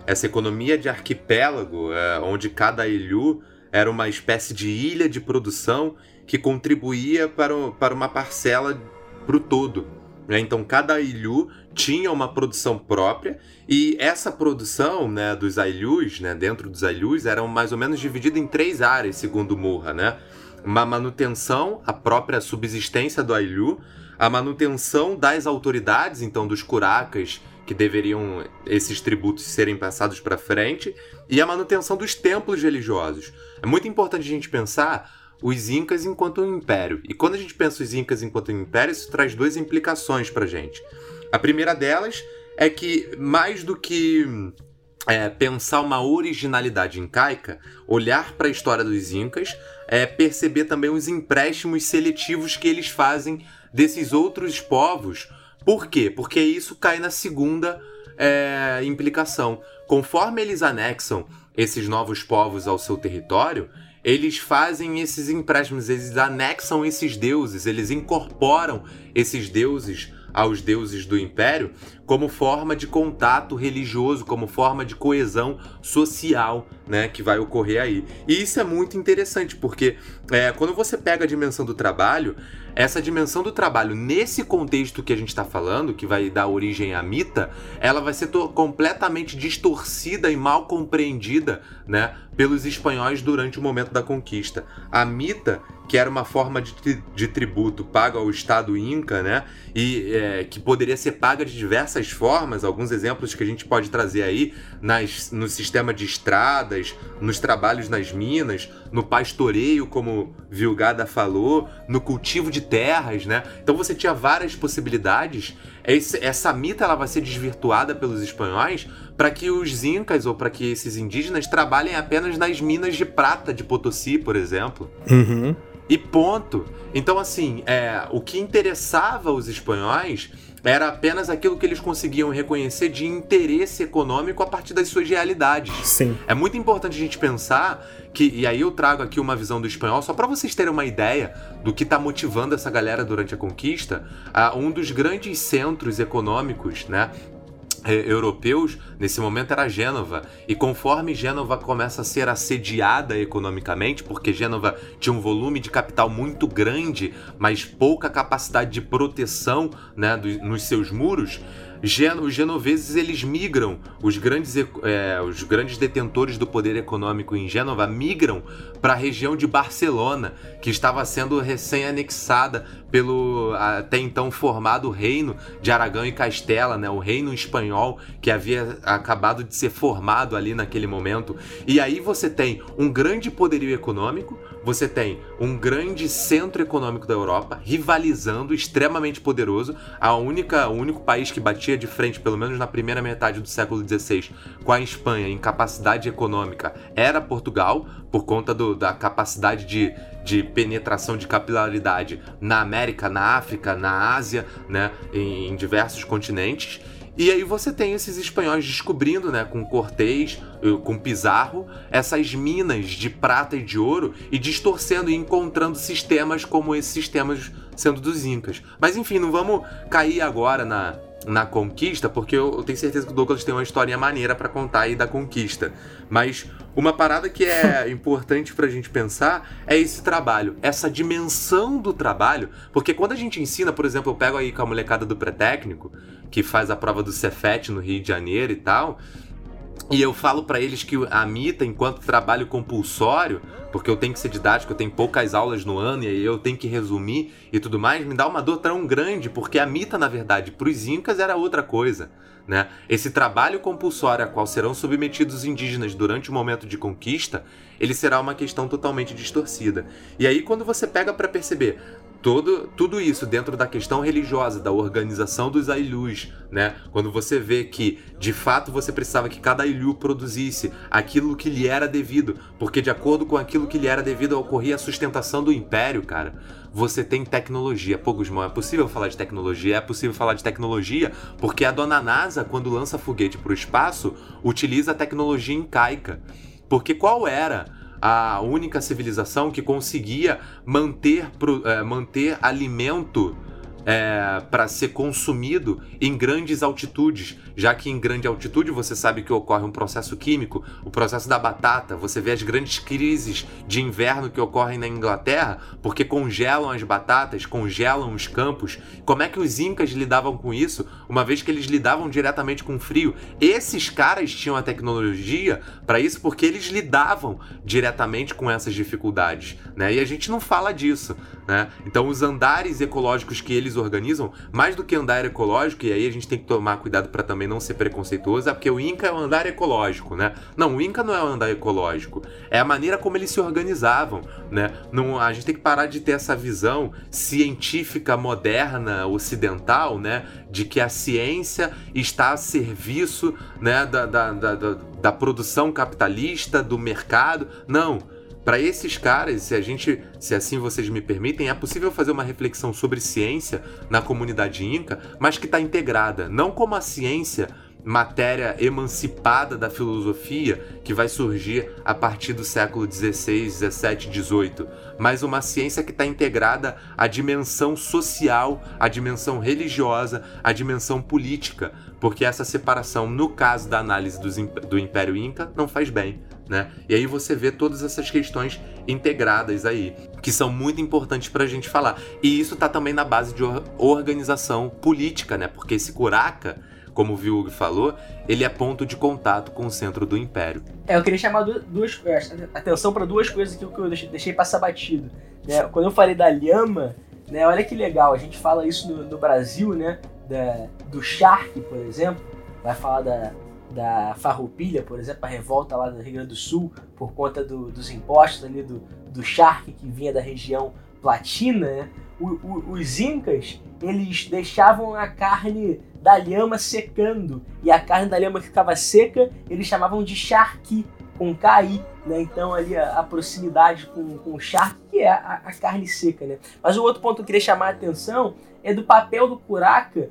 Essa economia de arquipélago, é, onde cada ilhu era uma espécie de ilha de produção que contribuía para, o, para uma parcela para o todo. Né? Então cada ilhu tinha uma produção própria e essa produção né, dos ilhus, né, dentro dos ilhus, eram mais ou menos dividida em três áreas, segundo Murra. Né? Uma manutenção, a própria subsistência do ilhu, a manutenção das autoridades, então dos curacas, que deveriam esses tributos serem passados para frente, e a manutenção dos templos religiosos. É muito importante a gente pensar os Incas enquanto um império. E quando a gente pensa os Incas enquanto um império, isso traz duas implicações para gente. A primeira delas é que, mais do que é, pensar uma originalidade incaica, olhar para a história dos Incas, é perceber também os empréstimos seletivos que eles fazem desses outros povos. Por quê? Porque isso cai na segunda é, implicação. Conforme eles anexam esses novos povos ao seu território, eles fazem esses empréstimos, eles anexam esses deuses, eles incorporam esses deuses aos deuses do império como forma de contato religioso, como forma de coesão social, né, que vai ocorrer aí. E isso é muito interessante porque é, quando você pega a dimensão do trabalho, essa dimensão do trabalho nesse contexto que a gente está falando, que vai dar origem à mita, ela vai ser completamente distorcida e mal compreendida, né, pelos espanhóis durante o momento da conquista. A mita, que era uma forma de, de tributo paga ao Estado Inca, né, e é, que poderia ser paga de diversas formas, alguns exemplos que a gente pode trazer aí nas, no sistema de estradas, nos trabalhos nas minas, no pastoreio, como Vilgada falou, no cultivo de terras, né? Então você tinha várias possibilidades. Essa mita ela vai ser desvirtuada pelos espanhóis para que os incas ou para que esses indígenas trabalhem apenas nas minas de prata de Potosí, por exemplo. Uhum. E ponto. Então, assim, é, o que interessava os espanhóis era apenas aquilo que eles conseguiam reconhecer de interesse econômico a partir das suas realidades. Sim. É muito importante a gente pensar que, e aí eu trago aqui uma visão do espanhol, só para vocês terem uma ideia do que está motivando essa galera durante a conquista, uh, um dos grandes centros econômicos, né, europeus, nesse momento era Gênova. E conforme Gênova começa a ser assediada economicamente, porque Gênova tinha um volume de capital muito grande, mas pouca capacidade de proteção né, do, nos seus muros, os genoveses eles migram, os grandes, é, os grandes detentores do poder econômico em Gênova migram para a região de Barcelona, que estava sendo recém-anexada pelo até então formado reino de Aragão e Castela, né, o reino espanhol que havia acabado de ser formado ali naquele momento. E aí você tem um grande poderio econômico, você tem um grande centro econômico da Europa rivalizando, extremamente poderoso, a única, o único país que batia de frente, pelo menos na primeira metade do século XVI, com a Espanha em capacidade econômica era Portugal, por conta do, da capacidade de, de penetração de capilaridade na América, na África, na Ásia, né, em, em diversos continentes. E aí você tem esses espanhóis descobrindo, né, com Cortés, com Pizarro, essas minas de prata e de ouro e distorcendo e encontrando sistemas como esses sistemas sendo dos incas. Mas enfim, não vamos cair agora na, na conquista, porque eu, tenho certeza que o Douglas tem uma historinha maneira para contar aí da conquista. Mas uma parada que é <laughs> importante pra gente pensar é esse trabalho, essa dimensão do trabalho, porque quando a gente ensina, por exemplo, eu pego aí com a molecada do pré-técnico, que faz a prova do Cefet no Rio de Janeiro e tal, e eu falo para eles que a Mita, enquanto trabalho compulsório, porque eu tenho que ser didático, eu tenho poucas aulas no ano e eu tenho que resumir e tudo mais, me dá uma dor tão grande, porque a Mita, na verdade, para os Incas era outra coisa. Né? Esse trabalho compulsório a qual serão submetidos os indígenas durante o momento de conquista, ele será uma questão totalmente distorcida. E aí, quando você pega para perceber todo, tudo isso dentro da questão religiosa, da organização dos Ailus, né? Quando você vê que, de fato, você precisava que cada Ailu produzisse aquilo que lhe era devido, porque de acordo com aquilo que lhe era devido ocorria a sustentação do império, cara. Você tem tecnologia. Pô, Guzmão, é possível falar de tecnologia? É possível falar de tecnologia porque a dona NASA, quando lança foguete para o espaço, utiliza a tecnologia incaica. Porque qual era a única civilização que conseguia manter, é, manter alimento é, para ser consumido em grandes altitudes, já que em grande altitude você sabe que ocorre um processo químico, o processo da batata. Você vê as grandes crises de inverno que ocorrem na Inglaterra porque congelam as batatas, congelam os campos. Como é que os incas lidavam com isso, uma vez que eles lidavam diretamente com frio? Esses caras tinham a tecnologia para isso porque eles lidavam diretamente com essas dificuldades, né? E a gente não fala disso, né? Então os andares ecológicos que eles organizam, mais do que andar ecológico, e aí a gente tem que tomar cuidado para também não ser preconceituoso, é porque o Inca é um andar ecológico, né? Não, o Inca não é um andar ecológico, é a maneira como eles se organizavam, né? Não, a gente tem que parar de ter essa visão científica moderna ocidental, né? De que a ciência está a serviço, né? da, da, da, da produção capitalista, do mercado. Não para esses caras, se a gente, se assim vocês me permitem, é possível fazer uma reflexão sobre ciência na comunidade inca, mas que está integrada, não como a ciência matéria emancipada da filosofia que vai surgir a partir do século XVI, XVII, XVIII, mas uma ciência que está integrada à dimensão social, à dimensão religiosa, à dimensão política, porque essa separação, no caso da análise do Império Inca, não faz bem né? E aí você vê todas essas questões integradas aí, que são muito importantes para a gente falar. E isso está também na base de organização política, né? Porque esse Curaca, como o Vilg falou, ele é ponto de contato com o centro do império. É, eu queria chamar duas, atenção para duas coisas que eu deixei passar batido. Né? Quando eu falei da lhama, né? Olha que legal, a gente fala isso no, no Brasil, né? Da, do charque, por exemplo, vai falar da, da Farroupilha, por exemplo, a revolta lá no Rio Grande do Sul, por conta do, dos impostos ali do, do charque que vinha da região platina, né? o, o, os incas eles deixavam a carne da lhama secando e a carne da lhama que ficava seca eles chamavam de charqui, com caí, né? Então ali a, a proximidade com, com o charque, que é a, a, carne seca, né? Mas o outro ponto que eu queria chamar a atenção é do papel do curaca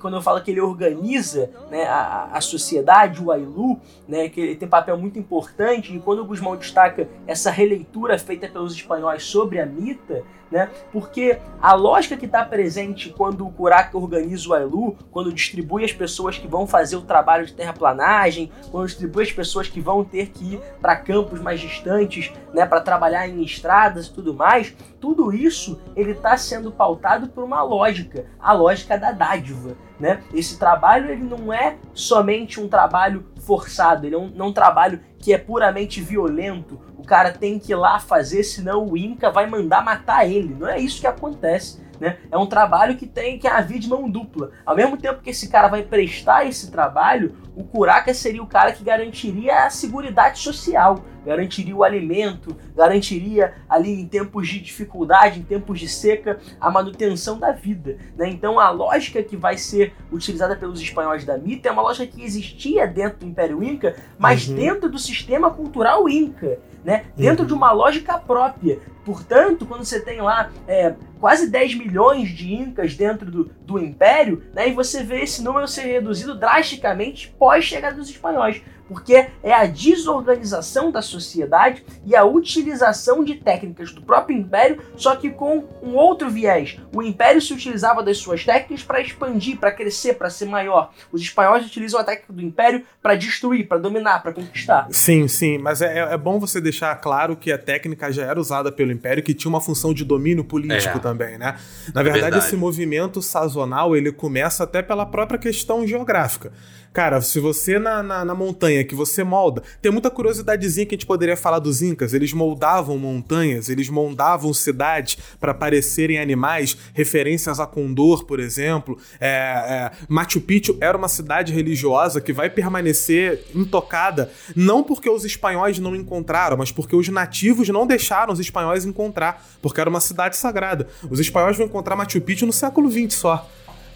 quando eu falo que ele organiza né, a, a sociedade, o Ailu, né, que ele tem papel muito importante, e quando o Guzmão destaca essa releitura feita pelos espanhóis sobre a mita, né? Porque a lógica que está presente quando o Kuraka organiza o Ailu, quando distribui as pessoas que vão fazer o trabalho de terraplanagem, quando distribui as pessoas que vão ter que ir para campos mais distantes, né, para trabalhar em estradas e tudo mais, tudo isso ele está sendo pautado por uma lógica, a lógica da dádiva. Né? Esse trabalho ele não é somente um trabalho forçado, ele é um, não um trabalho que é puramente violento, o cara tem que ir lá fazer, senão o Inca vai mandar matar ele. Não é isso que acontece. Né? É um trabalho que tem que haver de mão dupla. Ao mesmo tempo que esse cara vai prestar esse trabalho, o Curaca seria o cara que garantiria a segurança social, garantiria o alimento, garantiria ali em tempos de dificuldade, em tempos de seca, a manutenção da vida. Né? Então a lógica que vai ser utilizada pelos espanhóis da mita é uma lógica que existia dentro do Império Inca, mas uhum. dentro do sistema cultural Inca. Né? Dentro uhum. de uma lógica própria. Portanto, quando você tem lá é, quase 10 milhões de incas dentro do, do império, né, e você vê esse número ser reduzido drasticamente pós-chegada dos espanhóis porque é a desorganização da sociedade e a utilização de técnicas do próprio império, só que com um outro viés. O império se utilizava das suas técnicas para expandir, para crescer, para ser maior. Os espanhóis utilizam a técnica do império para destruir, para dominar, para conquistar. Sim, sim, mas é, é bom você deixar claro que a técnica já era usada pelo império, que tinha uma função de domínio político é. também, né? Na verdade, verdade, esse movimento sazonal ele começa até pela própria questão geográfica. Cara, se você na, na, na, montanha que você molda, tem muita curiosidadezinha que a gente poderia falar dos Incas. Eles moldavam montanhas, eles moldavam cidades para parecerem animais, referências a Condor, por exemplo. É, é, Machu Picchu era uma cidade religiosa que vai permanecer intocada, não porque os espanhóis não encontraram, mas porque os nativos não deixaram os espanhóis encontrar, porque era uma cidade sagrada. Os espanhóis vão encontrar Machu Picchu no século XX só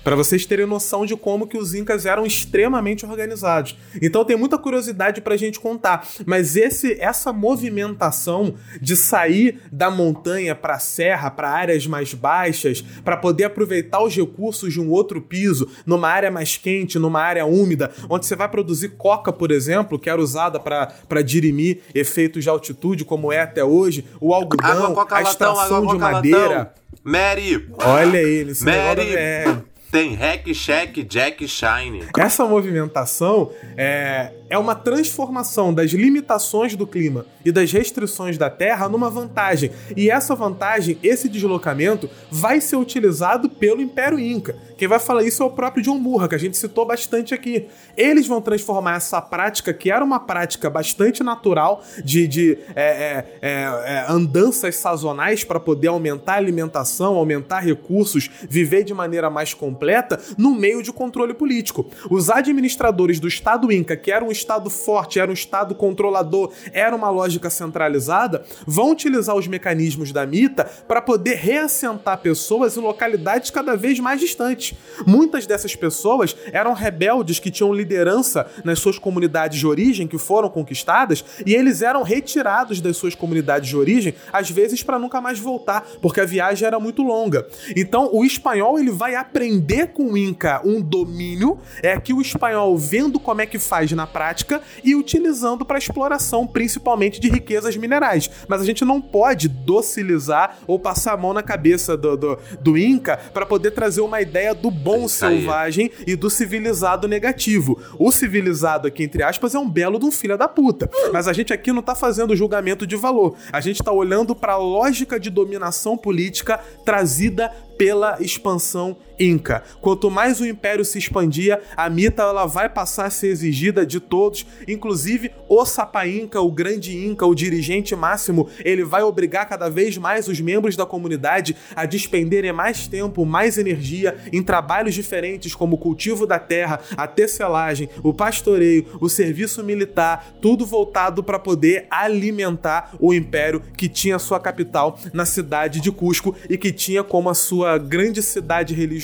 para vocês terem noção de como que os incas eram extremamente organizados. Então tem muita curiosidade para a gente contar, mas esse essa movimentação de sair da montanha para a serra, para áreas mais baixas, para poder aproveitar os recursos de um outro piso, numa área mais quente, numa área úmida, onde você vai produzir coca, por exemplo, que era usada para dirimir efeitos de altitude, como é até hoje, o algodão, água, a extração latão, de madeira. Latão. Mary! Olha ele, esse Mary! Tem Hack, Shack, Jack, Shine. Essa movimentação é, é uma transformação das limitações do clima e das restrições da Terra numa vantagem. E essa vantagem, esse deslocamento, vai ser utilizado pelo Império Inca. Quem vai falar isso é o próprio John Murra, que a gente citou bastante aqui. Eles vão transformar essa prática, que era uma prática bastante natural de, de é, é, é, é andanças sazonais para poder aumentar a alimentação, aumentar recursos, viver de maneira mais completa, no meio de controle político. Os administradores do Estado Inca, que era um Estado forte, era um Estado controlador, era uma lógica centralizada, vão utilizar os mecanismos da mita para poder reassentar pessoas em localidades cada vez mais distantes. Muitas dessas pessoas eram rebeldes que tinham liderança nas suas comunidades de origem que foram conquistadas e eles eram retirados das suas comunidades de origem, às vezes para nunca mais voltar, porque a viagem era muito longa. Então, o espanhol ele vai aprender com o Inca um domínio, é que o espanhol vendo como é que faz na prática e utilizando para exploração, principalmente de riquezas minerais. Mas a gente não pode docilizar ou passar a mão na cabeça do, do, do Inca para poder trazer uma ideia do bom selvagem e do civilizado negativo. O civilizado aqui, entre aspas, é um belo de um filho da puta. Mas a gente aqui não tá fazendo julgamento de valor. A gente tá olhando para a lógica de dominação política trazida pela expansão inca. Quanto mais o império se expandia, a mita ela vai passar a ser exigida de todos, inclusive o Sapa Inca, o grande Inca, o dirigente máximo, ele vai obrigar cada vez mais os membros da comunidade a despenderem mais tempo, mais energia em trabalhos diferentes como o cultivo da terra, a tecelagem, o pastoreio, o serviço militar, tudo voltado para poder alimentar o império que tinha sua capital na cidade de Cusco e que tinha como a sua sua grande cidade religiosa,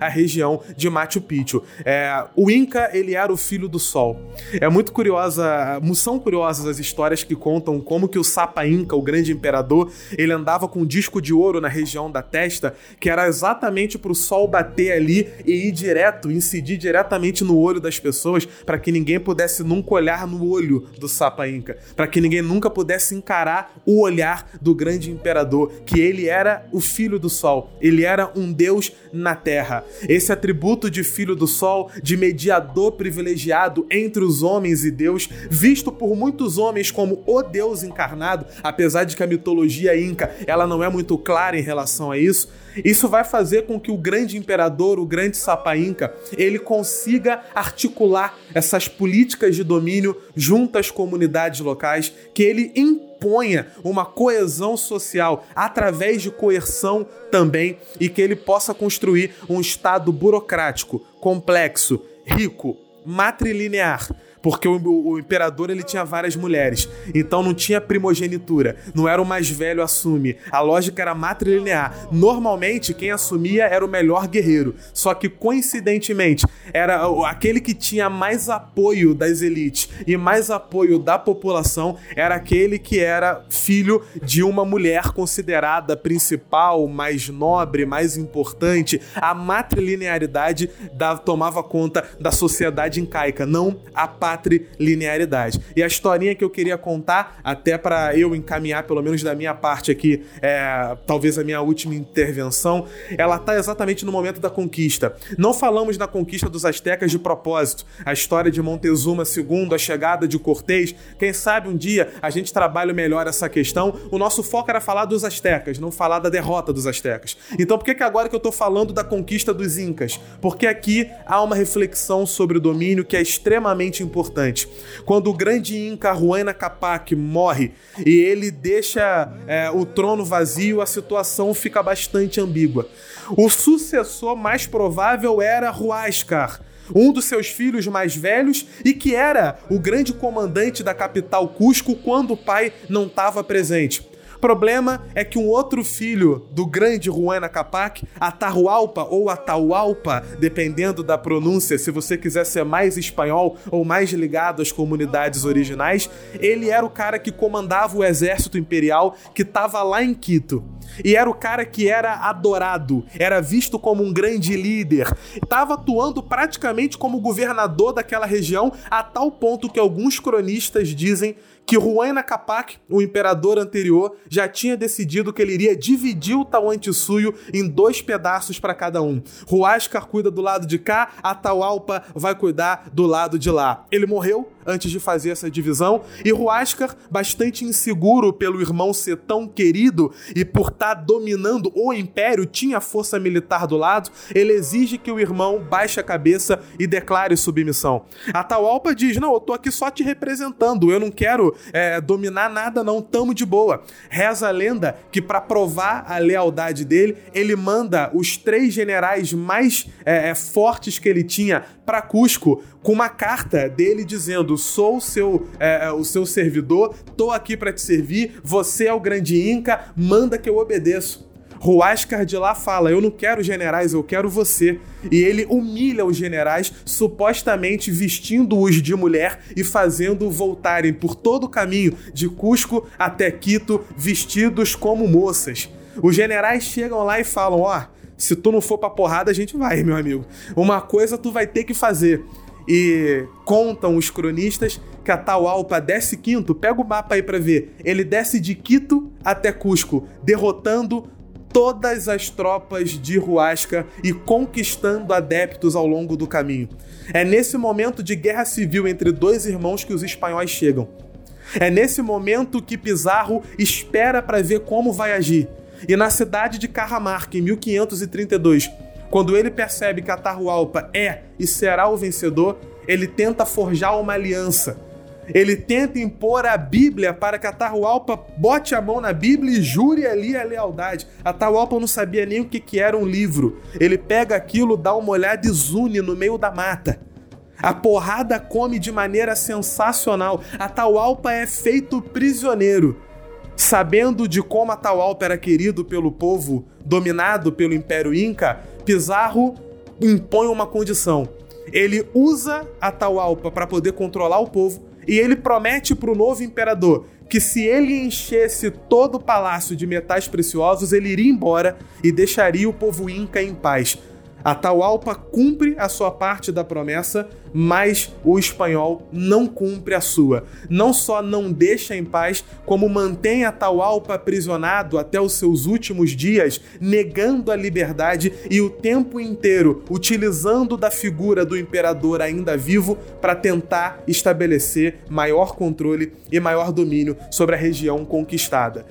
a região de Machu Picchu. É, o Inca, ele era o filho do sol. É muito curiosa, são curiosas as histórias que contam como que o Sapa Inca, o grande imperador, ele andava com um disco de ouro na região da testa, que era exatamente para o sol bater ali e ir direto, incidir diretamente no olho das pessoas, para que ninguém pudesse nunca olhar no olho do Sapa Inca, para que ninguém nunca pudesse encarar o olhar do grande imperador, que ele era o filho do sol, ele era um deus na terra. Esse atributo de filho do sol, de mediador privilegiado entre os homens e Deus, visto por muitos homens como o Deus encarnado, apesar de que a mitologia inca ela não é muito clara em relação a isso, isso vai fazer com que o grande imperador, o grande Sapa Inca, ele consiga articular essas políticas de domínio junto às comunidades locais, que ele imponha uma coesão social através de coerção também e que ele possa construir um estado burocrático, complexo, rico, matrilinear porque o, o, imperador ele tinha várias mulheres, então não tinha primogenitura, não era o mais velho assume. A lógica era matrilinear. Normalmente quem assumia era o melhor guerreiro, só que coincidentemente era aquele que tinha mais apoio das elites e mais apoio da população era aquele que era filho de uma mulher considerada principal, mais nobre, mais importante. A matrilinearidade da, tomava conta da sociedade incaica, não a patrilinearidade. E a historinha que eu queria contar, até para eu encaminhar, pelo menos da minha parte aqui, é, talvez a minha última intervenção, ela está exatamente no momento da conquista. Não falamos na conquista dos astecas de propósito. A história de Montezuma II, a chegada de Cortés, quem sabe um dia a gente trabalhe melhor essa questão. O nosso foco era falar dos astecas, não falar da derrota dos astecas. Então por que, que agora que eu estou falando da conquista dos incas? Porque aqui há uma reflexão sobre o domínio que é extremamente importante importante. Quando o grande Inca Huayna Capac morre e ele deixa é, o trono vazio, a situação fica bastante ambígua. O sucessor mais provável era Huáscar, um dos seus filhos mais velhos e que era o grande comandante da capital Cusco quando o pai não estava presente problema é que um outro filho do grande Huayna Capac, Atahualpa ou Atahualpa, dependendo da pronúncia, se você quiser ser mais espanhol ou mais ligado às comunidades originais, ele era o cara que comandava o exército imperial que estava lá em Quito. E era o cara que era adorado, era visto como um grande líder, estava atuando praticamente como governador daquela região, a tal ponto que alguns cronistas dizem que Huayna Capac, o imperador anterior, já tinha decidido que ele iria dividir o Tawantinsuyo em dois pedaços para cada um. Huáscar cuida do lado de cá, Atahualpa vai cuidar do lado de lá. Ele morreu antes de fazer essa divisão e Huáscar, bastante inseguro pelo irmão ser tão querido e por estar tá dominando o império, tinha força militar do lado, ele exige que o irmão baixe a cabeça e declare submissão. Atahualpa diz: Não, eu tô aqui só te representando, eu não quero é, dominar nada, não, tamo de boa. Reza a lenda que, para provar a lealdade dele, ele manda os três generais mais é, é, fortes que ele tinha para Cusco com uma carta dele dizendo: sou o seu, é, é, o seu servidor, tô aqui para te servir, você é o grande Inca, manda que eu obedeço. Huáscar de lá fala: Eu não quero generais, eu quero você. E ele humilha os generais, supostamente vestindo-os de mulher e fazendo voltarem por todo o caminho de Cusco até Quito vestidos como moças. Os generais chegam lá e falam: Ó, oh, se tu não for pra porrada, a gente vai, meu amigo. Uma coisa tu vai ter que fazer. E contam os cronistas que a Taualpa desce quinto, pega o mapa aí pra ver. Ele desce de Quito até Cusco, derrotando todas as tropas de Huasca e conquistando adeptos ao longo do caminho. É nesse momento de guerra civil entre dois irmãos que os espanhóis chegam. É nesse momento que Pizarro espera para ver como vai agir. E na cidade de Carramarca, em 1532, quando ele percebe que Atahualpa é e será o vencedor, ele tenta forjar uma aliança ele tenta impor a Bíblia para que Atahualpa bote a mão na Bíblia e jure ali a lealdade. Atahualpa não sabia nem o que, que era um livro. Ele pega aquilo, dá uma olhada e zune no meio da mata. A porrada come de maneira sensacional. Atahualpa é feito prisioneiro. Sabendo de como Atahualpa era querido pelo povo dominado pelo Império Inca, Pizarro impõe uma condição. Ele usa Atahualpa para poder controlar o povo e ele promete para o novo imperador que se ele enchesse todo o palácio de metais preciosos, ele iria embora e deixaria o povo inca em paz. Atahualpa cumpre a sua parte da promessa, mas o espanhol não cumpre a sua. Não só não deixa em paz, como mantém Atahualpa aprisionado até os seus últimos dias, negando a liberdade e o tempo inteiro utilizando da figura do imperador ainda vivo para tentar estabelecer maior controle e maior domínio sobre a região conquistada.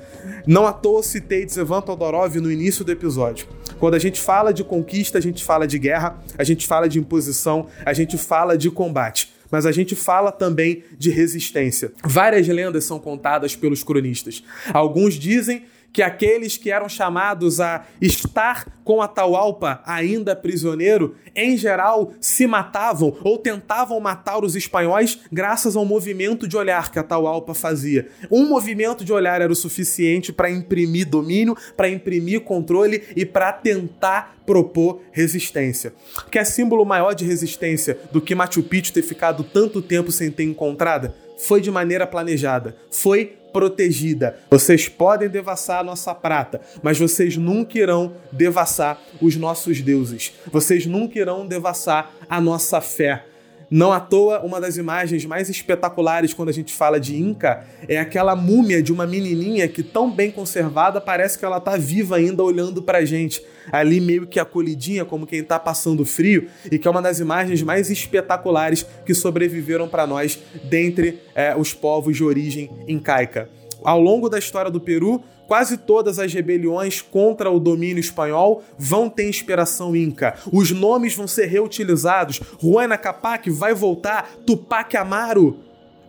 Não à toa citei Tsevan Todorov no início do episódio. Quando a gente fala de conquista, a gente fala de guerra, a gente fala de imposição, a gente fala de combate mas a gente fala também de resistência. Várias lendas são contadas pelos cronistas. Alguns dizem que aqueles que eram chamados a estar com Atahualpa ainda prisioneiro, em geral se matavam ou tentavam matar os espanhóis graças ao movimento de olhar que Atahualpa fazia. Um movimento de olhar era o suficiente para imprimir domínio, para imprimir controle e para tentar propor resistência. Que é símbolo maior de resistência do que Machu Picchu ter ficado tanto tempo sem ter encontrada? Foi de maneira planejada, foi protegida. Vocês podem devassar a nossa prata, mas vocês nunca irão devassar os nossos deuses. Vocês nunca irão devassar a nossa fé. Não à toa, uma das imagens mais espetaculares quando a gente fala de Inca é aquela múmia de uma menininha que, tão bem conservada, parece que ela está viva ainda olhando para a gente. Ali, meio que acolhidinha, como quem está passando frio, e que é uma das imagens mais espetaculares que sobreviveram para nós dentre é, os povos de origem incaica. Ao longo da história do Peru, Quase todas as rebeliões contra o domínio espanhol vão ter inspiração inca. Os nomes vão ser reutilizados. Huayna Capac vai voltar. Tupac Amaru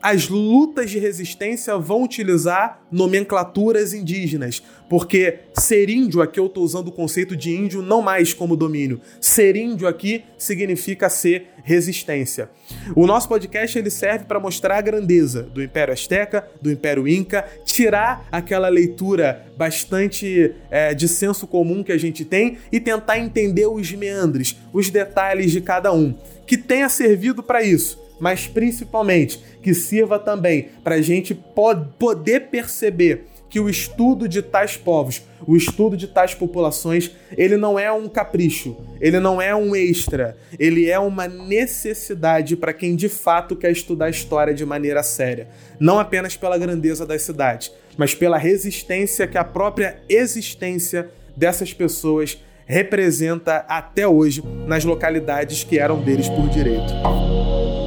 as lutas de resistência vão utilizar nomenclaturas indígenas, porque ser índio, aqui eu estou usando o conceito de índio não mais como domínio. Ser índio aqui significa ser resistência. O nosso podcast ele serve para mostrar a grandeza do Império Azteca, do Império Inca, tirar aquela leitura bastante é, de senso comum que a gente tem e tentar entender os meandres, os detalhes de cada um. Que tenha servido para isso mas principalmente que sirva também para a gente poder perceber que o estudo de tais povos, o estudo de tais populações, ele não é um capricho, ele não é um extra, ele é uma necessidade para quem de fato quer estudar a história de maneira séria, não apenas pela grandeza das cidades, mas pela resistência que a própria existência dessas pessoas representa até hoje nas localidades que eram deles por direito.